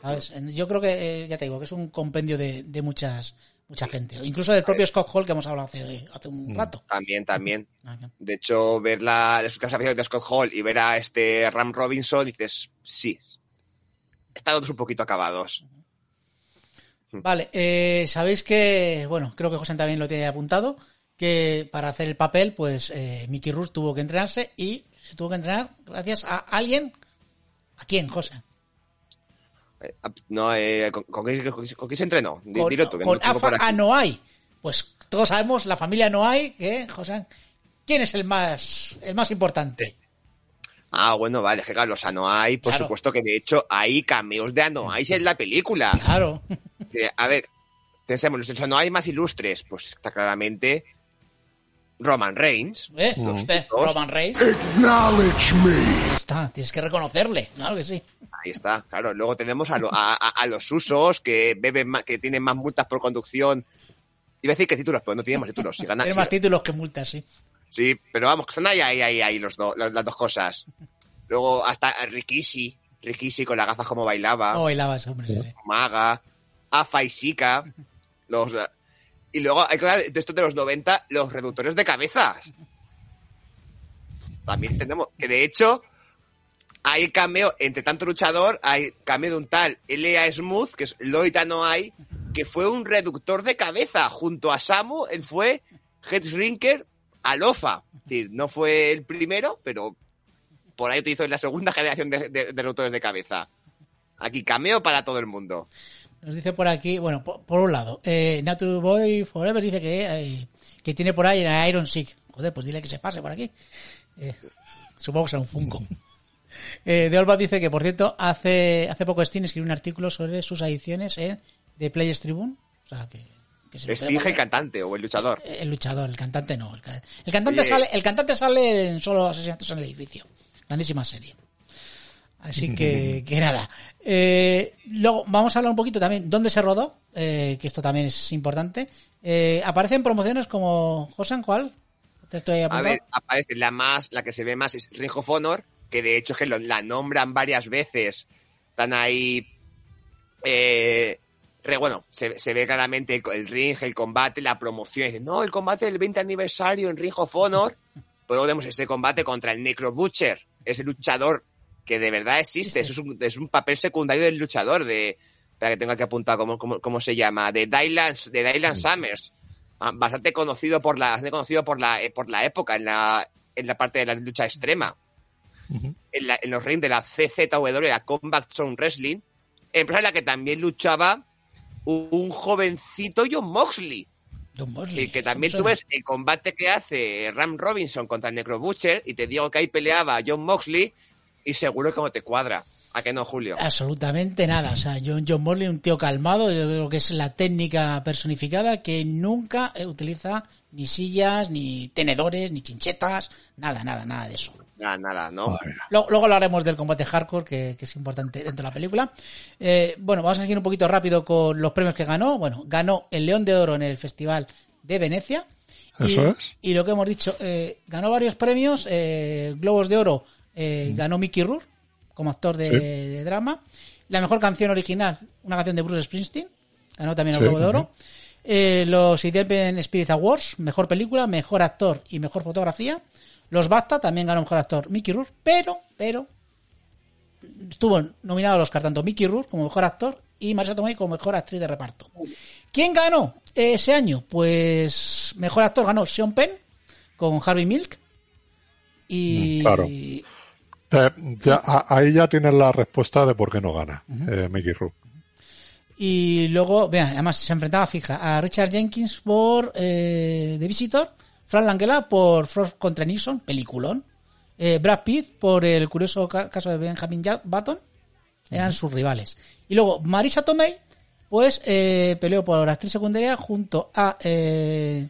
¿sabes? Yo creo que, eh, ya te digo, que es un compendio de, de muchas, mucha gente, incluso del propio Scott Hall que hemos hablado hace, hace Mm. un rato. También, también. Ah. De hecho, ver la, las últimas apariciones de Scott Hall y ver a este Ram Robinson, dices, sí, están todos un poquito acabados. Vale, eh, sabéis que, bueno, creo que José también lo tiene apuntado, que para hacer el papel, pues eh, Mickey Rourke tuvo que entrenarse y se tuvo que entrenar gracias a alguien. ¿A quién, José? Eh, No, eh, ¿con, con qué, con qué- con qué se entrenó? Con, que no Afa. Anoa'i. Pues todos sabemos, la familia Anoa'i, que, José, ¿quién es el más, el más importante? Ah, bueno, vale, que claro, los Anoa'i, por Claro. supuesto que de hecho hay cameos de Anoa'i en la película. Claro. Eh, A ver, pensemos, los Anoa'i más ilustres, pues está claramente Roman Reigns. ¿Eh? Mm. Usted, Dos. Roman Reigns. Acknowledge me. Ahí está, tienes que reconocerle, claro que sí. Ahí está, claro. Luego tenemos a, lo- a- los usos que beben más, que tienen más multas por conducción. Iba a decir que títulos, pero no tienen más títulos. Si más títulos que multas, sí. Sí, pero vamos, que están ahí, ahí, ahí, ahí los do- las, las dos cosas. Luego hasta Rikishi, Rikishi con las gafas como bailaba, No bailaba ese hombre, sí, sí. Maga, Afa y Sika, los... Y luego hay que hablar de esto de los 90, los reductores de cabezas. También tenemos que de hecho hay cameo, entre tanto luchador, hay cameo de un tal L.A. Smooth, que es Lloyd Anoa'i, que fue un reductor de cabeza. Junto a Samu, él fue Head Shrinker Alofa. Es decir, no fue el primero, pero por ahí utilizó en la segunda generación de, de- de reductores de cabeza. Aquí cameo para todo el mundo. Nos dice por aquí, bueno, por, por un lado, eh, Natu Boy Forever dice que, eh, que tiene por ahí a Iron Sick. Joder, pues dile que se pase por aquí. Eh, supongo que será un Funko. Eh, de Olba dice que, por cierto, hace, hace poco Steam escribió un artículo sobre sus adiciones en The Players Tribune. O sea, que, que Sting el cantante o el luchador. El luchador, el cantante no. El, ca- el cantante Oye. sale, el cantante sale en solo asesinatos en el edificio. Grandísima serie. Así que, que nada. Eh, luego vamos a hablar un poquito también dónde se rodó, eh, que esto también es importante. Eh, aparecen promociones como Josan, ¿cuál? Te estoy A ver, aparece la más, la que se ve más es Ring of Honor, que de hecho es que lo- la nombran varias veces. Están ahí. eh, re- bueno, se, se ve claramente el, el ring, el combate, la promoción. Y dicen, no, el combate del 20 aniversario en Ring of Honor. Pero luego vemos ese combate contra el Necro Butcher, ese luchador que de verdad existe. Eso es un, es un papel secundario del luchador. de Espera que tengo que apuntar cómo, cómo, cómo se llama. De Dylan, de Dylan Summers. Ah, Bastante conocido por la, bastante conocido por la, eh, por la época, en la, en la parte de la lucha extrema. En, la- en los rings de la CZW, la Combat Zone Wrestling, empresa en la que también luchaba un, un jovencito John Moxley. John Mosley. Y que también ¿cómo tú ves el combate que hace Ram Robinson contra el Necro Butcher y te digo que ahí peleaba John Moxley y seguro que no te cuadra. ¿A qué no, Julio? Absolutamente nada. O sea, John, John Morley, un tío calmado, yo creo que es la técnica personificada que nunca utiliza ni sillas, ni tenedores, ni chinchetas, nada, nada, nada de eso. Nada, nada, ¿no? Luego, luego hablaremos del combate hardcore, que, que es importante dentro de la película. Eh, bueno, vamos a seguir un poquito rápido con los premios que ganó. Bueno, ganó el León de Oro en el Festival de Venecia. Y, Eso es. y lo que hemos dicho, eh, ganó varios premios. eh, Globos de Oro eh, ganó Mickey Rourke como actor de. Sí. de drama. La mejor canción original, una canción de Bruce Springsteen, ganó también el Sí, Globo de Oro. también. Eh, los Independent Spirit Awards, mejor película, mejor actor y mejor fotografía. Los BAFTA también ganó mejor actor Mickey Rourke, pero, pero, estuvo nominado a los Oscar tanto Mickey Rourke como mejor actor y Marisa Tomei como mejor actriz de reparto. ¿Quién ganó ese año? Pues mejor actor ganó Sean Penn con Harvey Milk y claro. Ya, a- ahí ya tienes la respuesta de por qué no gana eh, Mickey Rourke. y luego, vean, además se enfrentaba fija a Richard Jenkins por eh, The Visitor, Frank Langella por Frost contra Nixon, peliculón, eh, Brad Pitt por el curioso ca- caso de Benjamin Ja- Button, eran sus rivales. Y luego Marisa Tomei, pues eh, peleó por actriz secundaria junto a... Eh,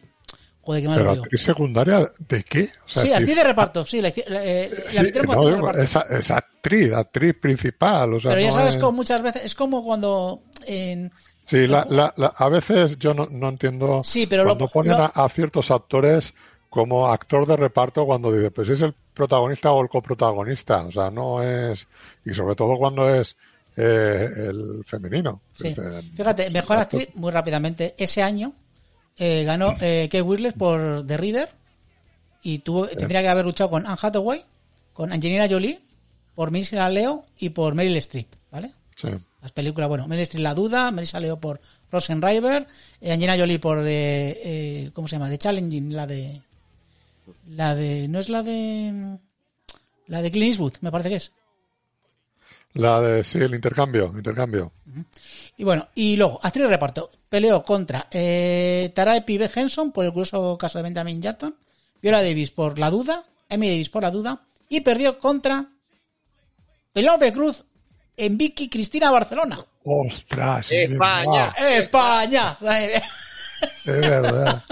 joder, que me Pero secundaria, ¿de qué? O sea, Sí, si- actriz de reparto, sí, la, la, la sí, como no, reparto. es, es actriz, actriz principal. O sea, Pero ya no sabes es- como muchas veces, es como cuando en... Sí, la, la- la- a veces yo no, no entiendo Sí, pero lo- cuando ponen lo- a, a ciertos actores como actor de reparto cuando dice, pues es el protagonista o el coprotagonista. O sea, no es... Y sobre todo cuando es eh, el femenino. Sí. Fíjate, mejor actor- actriz, muy rápidamente, ese año eh, ganó eh, Kate Winslet por The Reader y tuvo, tendría que haber luchado con Anne Hathaway, con Angelina Jolie, por Melissa Leo y por Meryl Streep, ¿vale? Sí. Las películas, bueno, Meryl Streep La Duda, Melissa Leo por Frozen River, eh, Angelina Jolie por de, eh, ¿cómo se llama? The Challenging, la de, la de, no es la de, la de Clint Eastwood, me parece que es. La de, sí, el intercambio, intercambio. Y bueno, y luego, actriz de reparto, peleó contra eh, Tarae P. Henson por el curioso caso de Benjamin Jackson, Viola Davis por La Duda, Amy Davis por La Duda, y perdió contra Penélope Cruz en Vicky Cristina Barcelona. ¡Ostras! España. ¡España! Es verdad.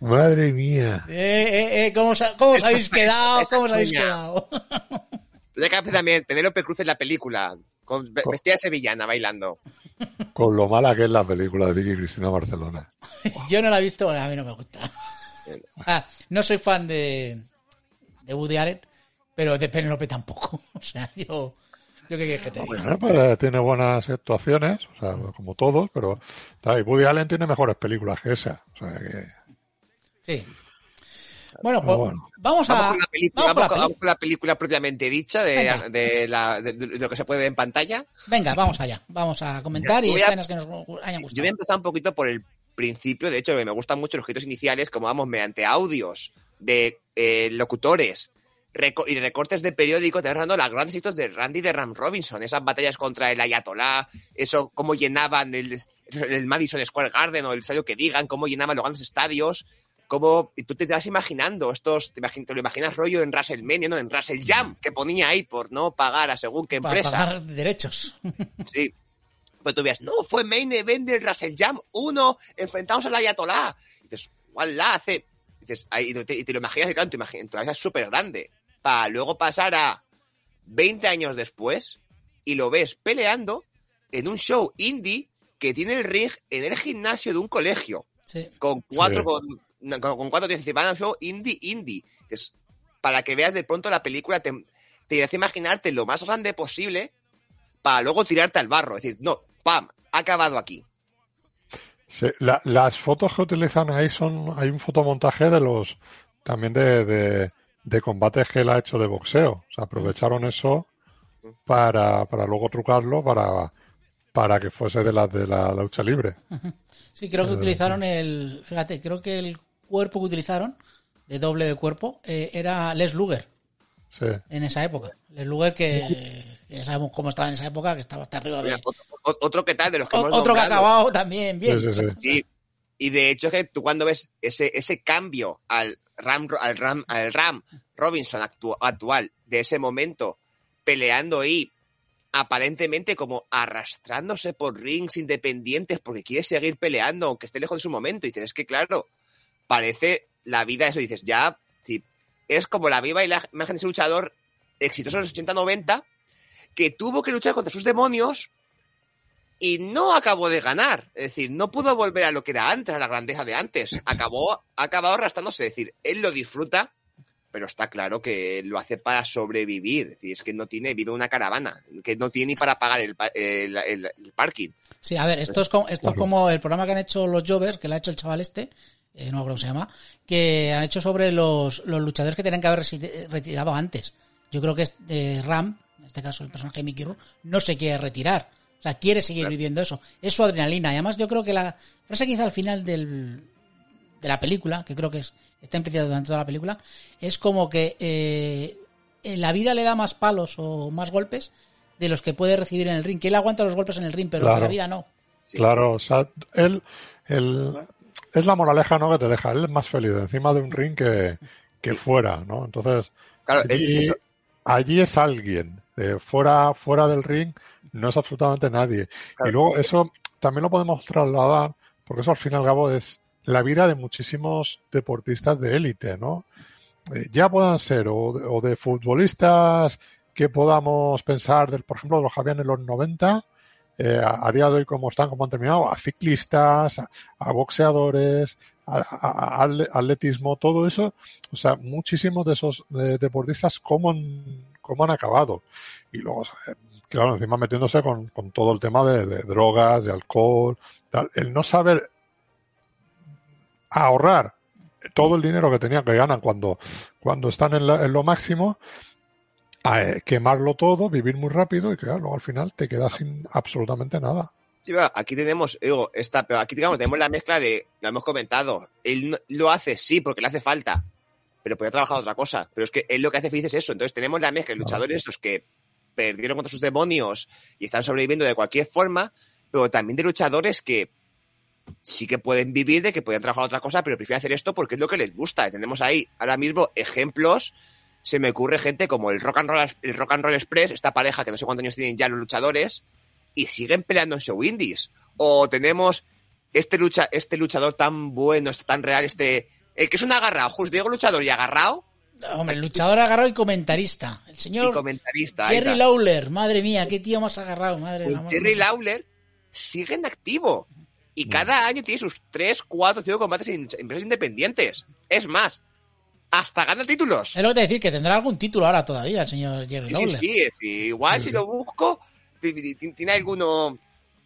Madre mía. Eh, eh, eh, ¿cómo, os, cómo os habéis quedado? ¿Cómo os habéis quedado? Ya que hace también Penélope Cruz en la película, con, ve- Co- vestida de sevillana bailando. Con lo mala que es la película de Vicky Cristina Barcelona. Yo no la he visto, a mí no me gusta. Ah, no soy fan de, de Woody Allen, pero de Penélope tampoco. O sea, yo, yo qué quieres que te diga. Bueno, pues, eh, tiene buenas actuaciones, o sea, como todos, pero y Woody Allen tiene mejores películas que esa. O sea que Sí. Bueno, pues bueno. vamos a. Vamos con la película, vamos con la vamos con película propiamente dicha de, Venga. de la- de- de lo que se puede ver en pantalla. Venga, vamos allá. Vamos a comentar y Yo a- escenas que nos hayan Yo voy gustado. a empezar un poquito por el principio, de hecho me gustan mucho los gritos iniciales, como vamos mediante audios de eh, locutores reco- y recortes de periódico, te vas dando las grandes hitos de Randy de Ram Robinson, esas batallas contra el Ayatollah, eso, cómo llenaban el, el Madison Square Garden o el estadio que digan, cómo llenaban los grandes estadios, cómo, y tú te vas imaginando estos, te, lo imaginas rollo en WrestleMania, ¿no? En Wrestle Jam, que ponía ahí por no pagar a según qué Para empresa. pagar derechos. Sí. Pues tú veas, no, fue main event del Russell Jam 1, enfrentamos al Ayatollah. Y dices, la hace. Y, dices, ahí, y te, y te lo imaginas, y claro, te imaginas, tu cabeza es súper grande. Para luego pasar a 20 años después y lo ves peleando en un show indie que tiene el ring en el gimnasio de un colegio Sí. con cuatro, Sí. con con, con cuatro tíos, dice, van a un show indie, indie. Es para que veas de pronto la película, te, te hace imaginarte lo más grande posible para luego tirarte al barro. Es decir, no, pam, ha acabado aquí. Sí, la- las fotos que utilizan ahí son, hay un fotomontaje de los, también de, de, de combates que él ha hecho de boxeo. O sea, aprovecharon eso para, para luego trucarlo para, para que fuese de la, de la lucha libre. Sí, creo que utilizaron el. Fíjate, creo que el cuerpo que utilizaron, de doble de cuerpo, eh, era Les Luger Sí. en esa época. Les Luger que, ya sabemos cómo estaba en esa época, que estaba hasta arriba de. Otro, otro- otro que tal de los que O- hemos Otro que ha acabado también bien. Sí, sí, sí. Y de hecho es que tú cuando ves ese, ese cambio al Ram, al Ram, al Ram Robinson actu- actual de ese momento peleando ahí aparentemente como arrastrándose por rings independientes porque quiere seguir peleando aunque esté lejos de su momento y dices es que claro parece la vida eso dices ya es como la viva imagen de ese luchador exitoso en los 80-90 que tuvo que luchar contra sus demonios y no acabó de ganar. Es decir, no pudo volver a lo que era antes, a la grandeza de antes. Acabó, ha acabado arrastrándose. Es decir, él lo disfruta, pero está claro que lo hace para sobrevivir. Es decir, es que no tiene, vive una caravana, que no tiene ni para pagar el, pa- el- el- el parking. Sí, a ver, esto es como, esto es como el programa que han hecho los Jovers, que lo ha hecho el chaval este, eh, no me acuerdo cómo se llama, que han hecho sobre los, los luchadores que tenían que haber retirado antes. Yo creo que eh, Ram, en este caso el personaje de Mickey Rourke, no se quiere retirar. O sea, quiere seguir Claro. viviendo eso. Es su adrenalina. Y además yo creo que la frase que hizo al final del, de la película, que creo que es, está implícita durante toda la película, es como que eh, en la vida le da más palos o más golpes de los que puede recibir en el ring. Que él aguanta los golpes en el ring, pero Claro. en la vida no. Sí. Claro, o sea, él, él- es la moraleja ¿no? que te deja. Él es más feliz encima de un ring que, que fuera, ¿no? Entonces, Claro, allí, eso- allí es alguien. eh, fuera, fuera del ring no es absolutamente nadie. Claro. Y luego eso también lo podemos trasladar, porque eso al fin y al cabo es la vida de muchísimos deportistas de élite, ¿no? Eh, ya puedan ser o de, o de futbolistas que podamos pensar, del, por ejemplo, de los habían en los 90, eh, a, día de hoy como están, como han terminado, a ciclistas, a, boxeadores, a, a- a atle- atletismo, todo eso, o sea, muchísimos de esos eh, deportistas cómo han, cómo han acabado. Y luego, eh, claro, encima metiéndose con, con todo el tema de, de drogas, de alcohol, tal. el no saber ahorrar todo el dinero que tenían que ganan cuando, cuando están en, la- en lo máximo, a, eh, quemarlo todo, vivir muy rápido y que claro, al final te quedas sin absolutamente nada. Sí, pero aquí tenemos, digo, esta, pero aquí digamos, tenemos la mezcla de, lo hemos comentado, él lo hace sí porque le hace falta, pero podría trabajar otra cosa. Pero es que él lo que hace feliz es eso. Entonces tenemos la mezcla de luchadores estos que perdieron contra sus demonios y están sobreviviendo de cualquier forma, pero también de luchadores que sí que pueden vivir de que podrían trabajar otra cosa, pero prefieren hacer esto porque es lo que les gusta. Tenemos ahí ahora mismo ejemplos. Se me ocurre gente como el Rock and Roll, el Rock and Roll Express, esta pareja que no sé cuántos años tienen ya los luchadores, y siguen peleando en show indies. O tenemos este lucha, este luchador tan bueno, este tan real, este, que es un agarrado, justo digo luchador y agarrado, Hombre, luchador agarrado y comentarista. El y señor comentarista. ahí Jerry. Lawler, madre mía, qué tío más agarrado, madre Pues amor Jerry. Lawler sigue en activo. Mm. Y cada año tiene sus 3, 4, 5 combates en empresas independientes. Es más, hasta gana títulos. Es lo que te decir, que tendrá algún título ahora todavía el señor Jerry Sí, sí, Lawler. sí, es decir, igual si lo busco, ti- ti- ti- tiene alguno,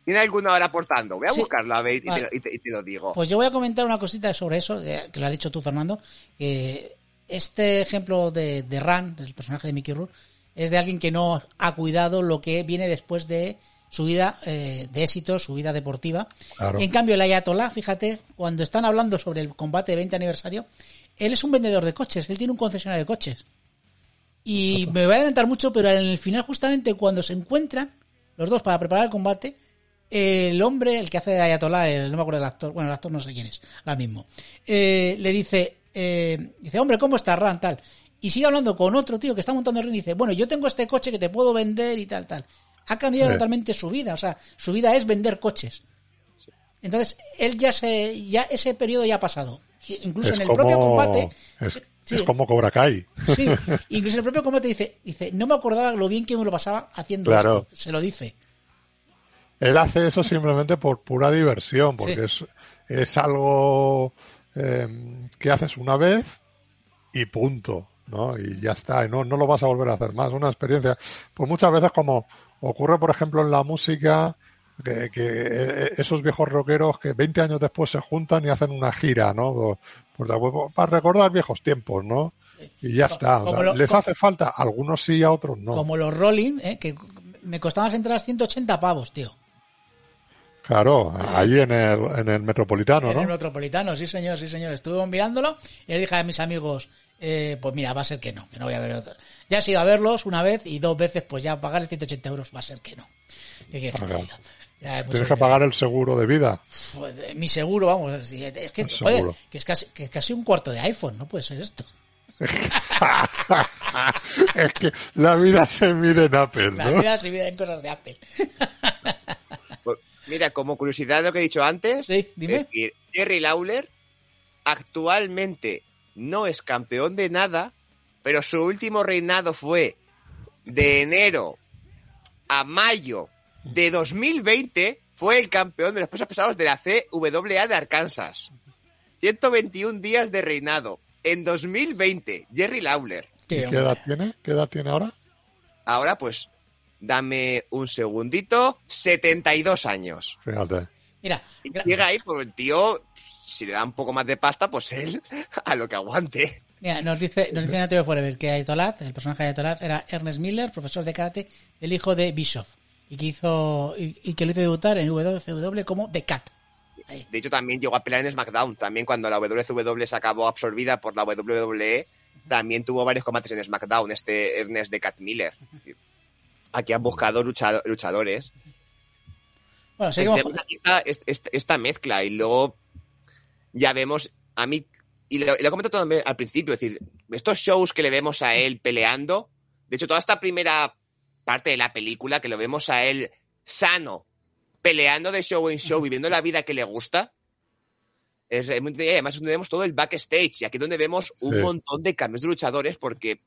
tiene alguno ahora aportando. Voy a Sí. buscarlo a ver y, te, y te- y te lo digo. Pues yo voy a comentar una cosita sobre eso, de- que lo has dicho tú, Fernando, que este ejemplo de, de Ran, del personaje de Mickey Rourke, es de alguien que no ha cuidado lo que viene después de su vida eh, de éxito, su vida deportiva. Claro. En cambio, el Ayatollah, fíjate, cuando están hablando sobre el combate de 20 aniversario, él es un vendedor de coches, él tiene un concesionario de coches. Y me voy a adelantar mucho, pero en el final, justamente cuando se encuentran los dos para preparar el combate, el hombre, el que hace de Ayatollah, el, no me acuerdo del actor, bueno, el actor no sé quién es, ahora mismo, eh, le dice, eh, dice, hombre, ¿cómo está Ran? Tal. Y sigue hablando con otro tío que está montando el ring y dice, bueno, yo tengo este coche que te puedo vender y tal, tal. Ha cambiado totalmente su vida, o sea, su vida es vender coches. Entonces, él ya se, ya ese periodo ya ha pasado. Incluso es en el como, propio combate, es, Sí. es como Cobra Kai. Sí, incluso en el propio combate dice, dice, no me acordaba lo bien que me lo pasaba haciendo Claro. esto. Se lo dice. Él hace eso simplemente por pura diversión, porque es, es algo eh, que haces una vez y punto, ¿no? Y ya está, y no, no lo vas a volver a hacer más. Una experiencia, pues muchas veces como ocurre, por ejemplo, en la música, que, que esos viejos rockeros que 20 años después se juntan y hacen una gira, ¿no? Pues, pues, para recordar viejos tiempos, ¿no? Y ya está. O sea, lo, les hace falta, algunos sí, a otros no. Como los Rolling, ¿eh? que me costaban entrar 180 pavos, tío. Claro, ahí en el, en el Metropolitano, en ¿no? el Metropolitano, sí señor, sí señor. Estuve mirándolo y le dije a mis amigos, eh, pues mira, va a ser que no, que no voy a ver otro. Ya he ido a verlos una vez y dos veces, pues ya pagar 180 euros va a ser que no. ¿Qué quieres que te diga? Ya, Tienes que pagar el seguro de vida. Pues, mi seguro, vamos, es que, joder, que es casi, que es casi un cuarto de iPhone, no puede ser esto. es que la vida se mide en Apple, ¿no? La vida se mide en cosas de Apple. Pues, mira, como curiosidad de lo que he dicho antes, sí, dime. Jerry Lawler actualmente no es campeón de nada, pero su último reinado fue de enero a mayo de 2020, fue el campeón de los pesos pesados de la CWA de Arkansas. 121 días de reinado. En 2020, Jerry Lawler. ¿Qué, ¿Qué edad tiene? ¿Qué edad tiene ahora? Ahora, pues, dame un segundito, 72 años. Fíjate. Mira, y llega ahí, pues el tío, si le da un poco más de pasta, pues él, a lo que aguante. Mira, nos dice, nos dice Natalia Forever que Ayatollah, el personaje de Ayatollah, era Ernest Miller, profesor de karate, el hijo de Bishop, y que hizo, y, y que lo hizo debutar en WCW como The Cat. Ahí. De hecho, también llegó a pelear en SmackDown. También cuando la WCW se acabó absorbida por la WWE, también tuvo varios combates en SmackDown, este Ernest de Cat Miller. Aquí han buscado luchado, luchadores. Bueno, seguimos. Esta, esta, esta, mezcla y luego ya vemos a mí, y lo, lo comento también al principio, es decir, estos shows que le vemos a él peleando, de hecho, toda esta primera parte de la película que lo vemos a él sano, peleando de show en show, viviendo la vida que le gusta. Es, además, vemos todo el backstage, y aquí es donde vemos un sí. montón de cambios de luchadores, porque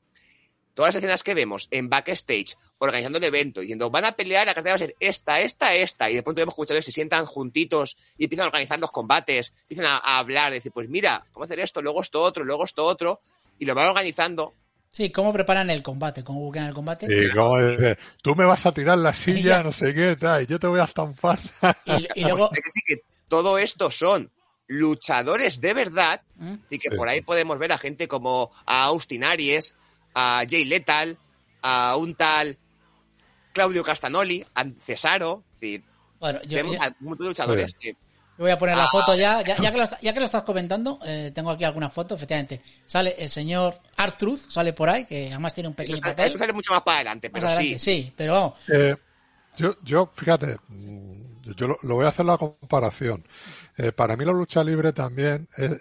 todas las escenas que vemos en backstage, organizando el evento, diciendo, van a pelear, la cartera va a ser esta, esta, esta, y de pronto vemos que luchadores se sientan juntitos y empiezan a organizar los combates, empiezan a, a hablar, decir, pues mira, vamos a hacer esto, luego esto otro, luego esto otro, y lo van organizando. Sí, cómo preparan el combate, cómo buscan el combate. Sí, como dice, tú me vas a tirar la silla, no sé qué, tal, y yo te voy a estampar. Y, y luego... Hay que decir que todo esto son luchadores de verdad, ¿Mm? y que Sí. por ahí podemos ver a gente como a Austin Aries, a Jay Lethal, a un tal Claudio Castanoli, a Cesaro, es decir, Bueno, yo, vemos yo- a de luchadores Sí. que yo voy a poner la Ah. foto ya, ya, ya que lo, ya que lo estás comentando, eh, tengo aquí alguna foto, efectivamente. Sale el señor Artruth, sale por ahí, que además tiene un pequeño eso papel. sale mucho más para adelante, Más pero adelante, sí. sí, pero vamos, Eh, yo, yo, fíjate, mm, yo lo, lo voy a hacer la comparación. Eh, para mí la lucha libre también, eh,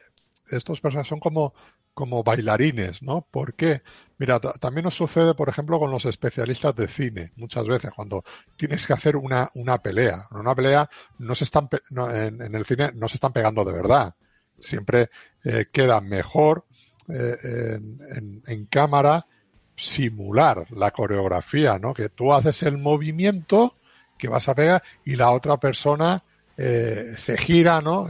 estos personas son como, como bailarines, ¿no? ¿Por qué? Mira, ta- también nos sucede, por ejemplo, con los especialistas de cine, muchas veces, cuando tienes que hacer una, una pelea. Una pelea no se están, en, en el cine no se están pegando de verdad. Siempre eh, queda mejor eh, en, cámara simular la coreografía, ¿no? Que tú haces el movimiento que vas a pegar y la otra persona eh, se gira, ¿no?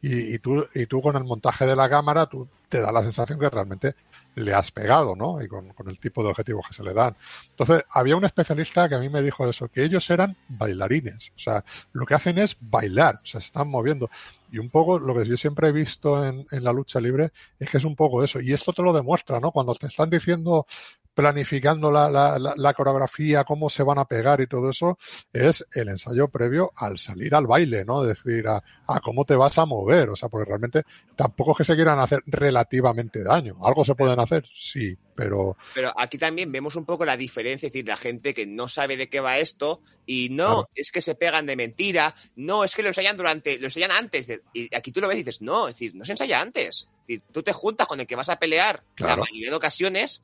Y tú, y tú con el montaje de la cámara, tú te da la sensación que realmente le has pegado, ¿no? Y con, el tipo de objetivos que se le dan. Entonces, había un especialista que a mí me dijo eso, que ellos eran bailarines. O sea, lo que hacen es bailar, se están moviendo. Y un poco lo que yo siempre he visto en la lucha libre es que es un poco eso. Y esto te lo demuestra, ¿no? Cuando te están diciendo planificando la, la, la, la coreografía, cómo se van a pegar y todo eso, es el ensayo previo al salir al baile, ¿no? Es decir, a, a cómo te vas a mover, o sea, porque realmente tampoco es que se quieran hacer relativamente daño. Algo se pueden hacer, sí, pero Pero aquí también vemos un poco la diferencia, es decir, la gente que no sabe de qué va esto y no Claro. es que se pegan de mentira, no es que lo ensayan durante, lo ensayan antes. de- y aquí tú lo ves y dices, no, es decir, no se ensaya antes. Es decir, tú te juntas con el que vas a pelear la Claro. mayoría de ocasiones,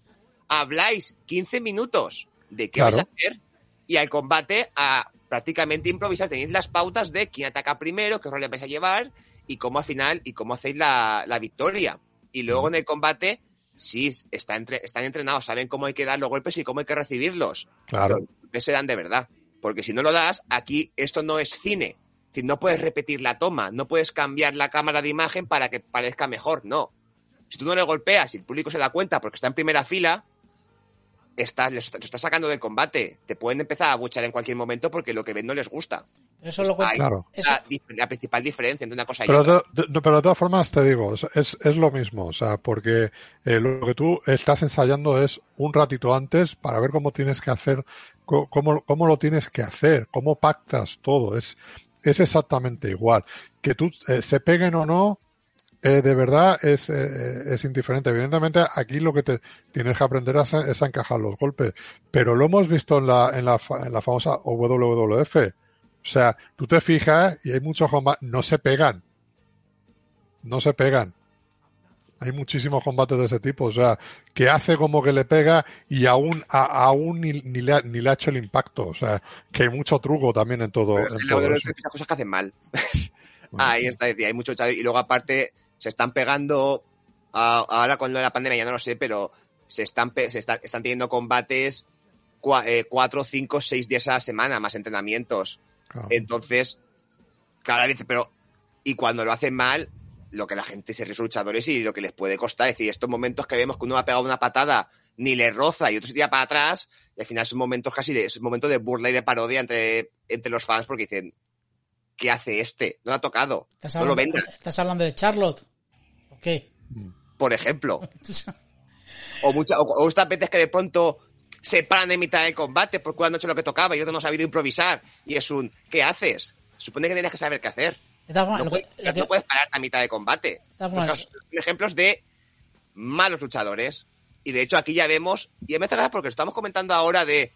habláis 15 minutos de qué Claro. vais a hacer y al combate a prácticamente improvisar, tenéis las pautas de quién ataca primero, qué rol le vais a llevar y cómo al final y cómo hacéis la, la victoria. Y luego en el combate, sí, está entre- están entrenados, saben cómo hay que dar los golpes y cómo hay que recibirlos. claro, Pero que se dan de verdad. Porque si no lo das, aquí esto no es cine. No puedes repetir la toma, no puedes cambiar la cámara de imagen para que parezca mejor, no. Si tú no le golpeas y el público se da cuenta porque está en primera fila, estás, les- te estás sacando del combate. Te pueden empezar a buchar en cualquier momento porque lo que ven no les gusta. Eso lo cuenta. Ahí Claro. La, principal diferencia entre una cosa y otra. de, de- pero de todas formas te digo, es, es, es lo mismo, o sea, porque eh, lo que tú estás ensayando es un ratito antes para ver cómo tienes que hacer, cómo, cómo lo tienes que hacer, cómo pactas todo, es, es exactamente igual. Que tú eh, se peguen o no, eh, de verdad es, eh, es indiferente. Evidentemente aquí lo que te tienes que aprender es a, es a encajar los golpes, pero lo hemos visto en la, en la, en la famosa WWF. O sea, tú te fijas y hay muchos combates, no se pegan. No se pegan. Hay muchísimos combates de ese tipo, o sea, que hace como que le pega y aún, a- aún ni, ni le ha, ni le ha hecho el impacto. O sea, que hay mucho truco también en todo, Pero en la eso. cosas que hacen mal. Bueno, Ahí está, decía, hay mucho. Y luego, aparte, se están pegando. a- ahora con lo de la pandemia ya no lo sé, pero se están, se está- están teniendo combates cua- eh, cuatro, cinco, seis días a la semana, más entrenamientos. Entonces, cada vez, pero. Y cuando lo hacen mal, lo que la gente se ríe luchadores y lo que les puede costar. Es decir, estos momentos que vemos que uno ha pegado una patada, ni le roza y otro se tira para atrás, y al final son momentos casi de, es un momento de burla y de parodia entre, entre los fans porque dicen, ¿qué hace este? No lo ha tocado. ¿Estás No lo vendas, ¿Estás hablando de Charlotte? ¿O qué? por ejemplo. O, mucha, o, estas veces que de pronto se paran en mitad del combate porque uno han hecho lo que tocaba y otro no ha sabido improvisar. Y es un, ¿qué haces? Supone que tienes que saber qué hacer. No puedes, que- lo que- no puedes pararte a mitad de combate. Los casos- ejemplos de malos luchadores. Y de hecho aquí ya vemos, y me gracia porque estamos comentando ahora de,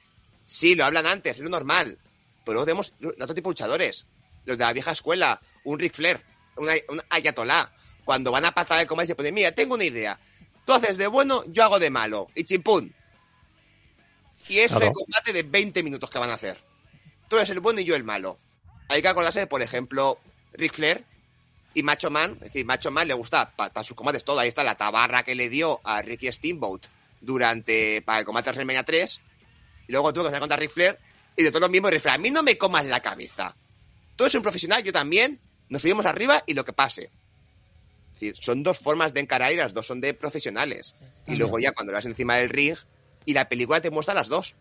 sí, lo hablan antes, es lo normal. Pero luego tenemos otro tipo de luchadores. Los de la vieja escuela, un Ric Flair, una- un Ayatollah. Cuando van a pasar el combate se ponen, mira, tengo una idea. Tú haces de bueno, yo hago de malo. Y chimpún. Y eso es el combate de 20 minutos que van a hacer. Tú eres el bueno y yo el malo. Hay que acordarse por ejemplo, Ric Flair y Macho Man. Es decir, Macho Man le gusta para sus combates todo. Ahí está la tabarra que le dio a Ricky Steamboat durante para el combate de WrestleMania 3. Y luego tuvo que hacer contra Ric Flair. Y de todo lo mismo, Ric Flair, a mí no me comas la cabeza. Tú eres un profesional, yo también. Nos subimos arriba y lo que pase. Es decir, son dos formas de encarar y las dos son de profesionales. Y luego ya cuando vas encima del rig y la película te muestra las dos.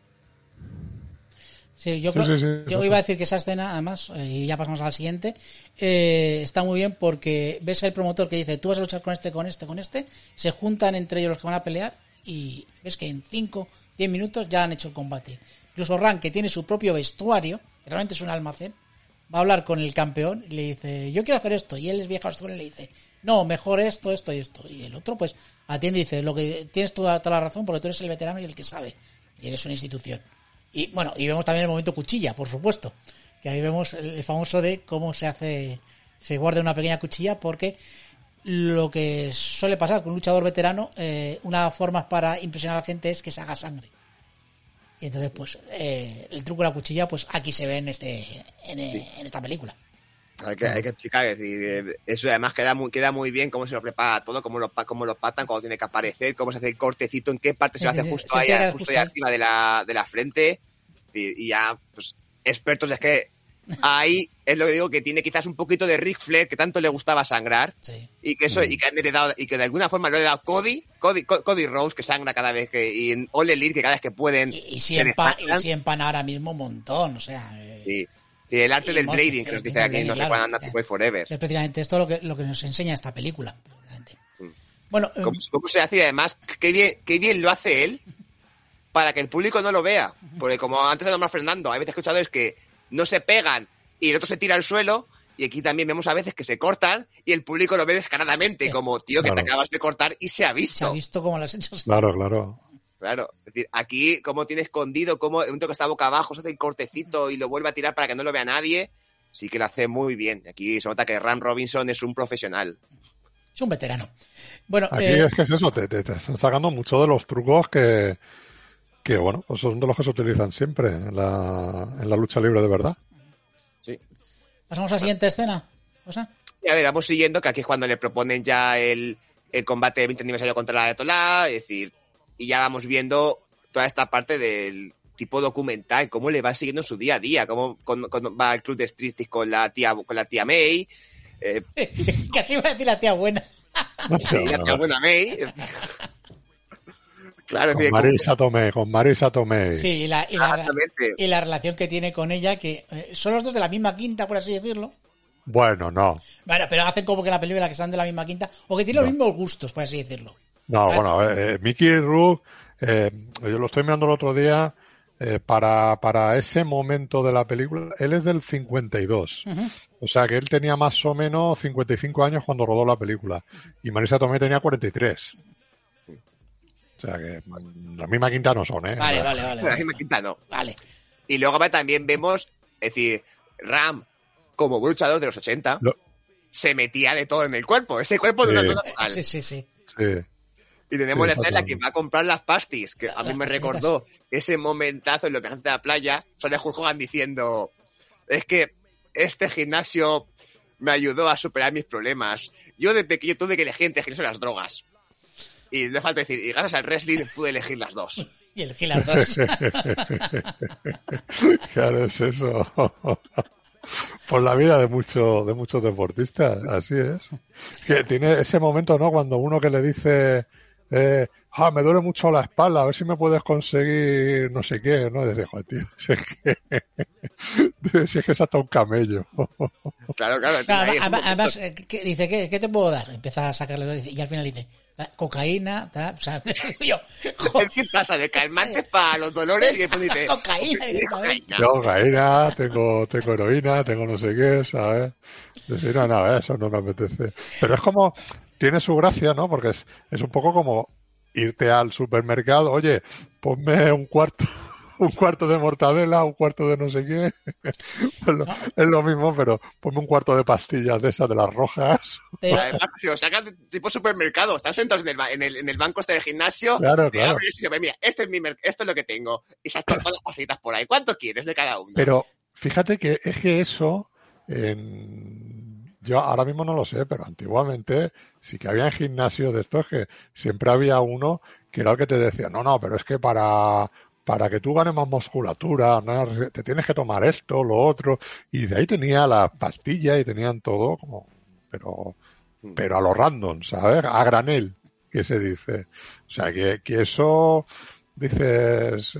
Sí, yo creo, sí, sí, yo iba a decir que esa escena, además, eh, y ya pasamos a la siguiente, eh, está muy bien porque ves al promotor que dice, tú vas a luchar con este, con este, con este, se juntan entre ellos los que van a pelear y ves que en 5, 10 minutos ya han hecho el combate. Incluso Ran, que tiene su propio vestuario, que realmente es un almacén, va a hablar con el campeón y le dice, yo quiero hacer esto, y él es viejo y le dice, no, mejor esto, esto y esto. Y el otro pues atiende y dice, lo que tienes toda, toda la razón porque tú eres el veterano y el que sabe, y eres una institución. Y bueno, y vemos también el momento cuchilla, por supuesto. Que ahí vemos el el famoso de cómo se hace, se guarda una pequeña cuchilla, porque lo que suele pasar con un luchador veterano, eh, una forma para impresionar a la gente es que se haga sangre. Y entonces, pues, eh, el truco de la cuchilla, pues aquí se ve en este, en, eh, en esta película. Hay que, hay que explicar, es decir, eh, eso además queda muy, queda muy bien cómo se lo prepara todo, cómo lo, cómo lo patan, cómo tiene que aparecer, cómo se hace el cortecito, en qué parte se lo hace sí, justo queda justo ahí. arriba de la, de la frente. Y, y ya, pues, expertos, es que ahí es lo que digo, que tiene quizás un poquito de Ric Flair, que tanto le gustaba sangrar, Sí. y que eso, y que han heredado, y que de alguna forma lo ha heredado Cody, Cody, Co- Cody Rose, que sangra cada vez que, y en All Elite, que cada vez que pueden. Y, y si se empa, y si ahora mismo un montón, o sea... eh, Sí. Sí, el arte del blading, que nos dice aquí, no sé claro. cuándo Forever. Es precisamente esto lo que, lo que nos enseña esta película. precisamente. Bueno, eh, ¿Cómo, se hace? Y además, qué bien, qué bien lo hace él para que el público no lo vea. Porque como antes de nomás Fernando, hay veces escuchadores que no se pegan y el otro se tira al suelo. Y aquí también vemos a veces que se cortan y el público lo ve descaradamente, Sí. como tío que Claro. te acabas de cortar y se ha visto. se ha visto cómo las hechos. Claro, claro. Claro, es decir, aquí como tiene escondido, como el momento que está boca abajo, se hace el cortecito y lo vuelve a tirar para que no lo vea nadie, sí que lo hace muy bien. Aquí se nota que Ram Robinson es un profesional. Es un veterano. Bueno, Aquí eh, es que es eso, te, te- te están sacando muchos de los trucos que, que, bueno, pues son de los que se utilizan siempre en la, en la lucha libre de verdad. Sí. pasamos a la siguiente escena. A ver, vamos siguiendo, que aquí es cuando le proponen ya el, el combate de 20 aniversario contra la Ayatollah, es decir, y ya vamos viendo toda esta parte del tipo documental, cómo le va siguiendo en su día a día, cómo con- con- va al club de striptease con la tía, con la tía May, eh, Casi iba a decir la tía buena. y la tía buena May. claro, Con Marisa Tomei, con Marisa Tomei. Sí, y la, y la, exactamente. y la relación que tiene con ella, que eh, son los dos de la misma quinta, por así decirlo. Bueno, no. Bueno, pero hacen como que la película que están de la misma quinta, o que tienen los mismos gustos, por así decirlo. No, Vale. bueno, eh, eh, Mickey Rourke, eh, yo lo estoy mirando el otro día, eh, para, para ese momento de la película, él es del 52. Ujú. O sea que él tenía más o menos 55 años cuando rodó la película. Y Marisa Tomei tenía 43. O sea que mm, la misma quinta no son, ¿eh? Vale, vale, vale. La misma quinta no. Vale. Y luego también vemos, es decir, Ram, como luchador de los 80, Lo- se metía de todo en el cuerpo. Ese cuerpo de una Sí. zona total. Sí, sí, sí. Sí. Y tenemos Sí, la escena que va a comprar las pastis, que a mí Las me recordó ese momentazo en lo que hace de la playa, sale Hulk Hogan diciendo, es que este gimnasio me ayudó a superar mis problemas. Yo de pequeño tuve que elegir entre gimnasio y las drogas. Y no falta decir, y gracias al wrestling pude elegir las dos. Y el Gilar 2. Claro, es eso. Por la vida de muchos de muchos deportistas, así es. Que tiene ese momento, ¿no? Cuando uno que le dice, eh, ah, me duele mucho la espalda, a ver si me puedes conseguir no sé qué, ¿no? Dice, joder, tío, si es que, si es, que es hasta un camello. Claro, claro. Claro, además, eh, ¿qué- dice, ¿qué, qué te puedo dar? Empieza a sacarle y al final dice, "Ah, cocaína, tal, o sea, yo, ¿Qué pasa? De calmantes para los dolores y después dice... Cocaína directamente. Cocaína, tengo, tengo heroína, tengo no sé qué, ¿sabes? Decir, no, no, eso no me apetece. Pero es como, tiene su gracia, ¿no? Porque es, es un poco como irte al supermercado, oye, ponme un cuarto, un cuarto de mortadela, un cuarto de no sé qué. Pues lo- es lo mismo, pero ponme un cuarto de pastillas de esas, de las rojas. Pero, Además, si lo sacan tipo supermercado, están sentados en el, en el, en el banco este del gimnasio, Claro, claro. y dices, mira, este es mi esto es lo que tengo. Y sacan todas las cositas por ahí. ¿Cuánto quieres de cada uno? Pero fíjate que es que eso, en- yo ahora mismo no lo sé, pero antiguamente sí que había gimnasios de estos que siempre había uno que era el que te decía, no, no, pero es que para, para que tú ganes más musculatura, ¿no? te tienes que tomar esto, lo otro, y de ahí tenía las pastillas y tenían todo como, pero, pero a lo random, ¿sabes? A granel, que se dice. O sea, que, que eso, dices,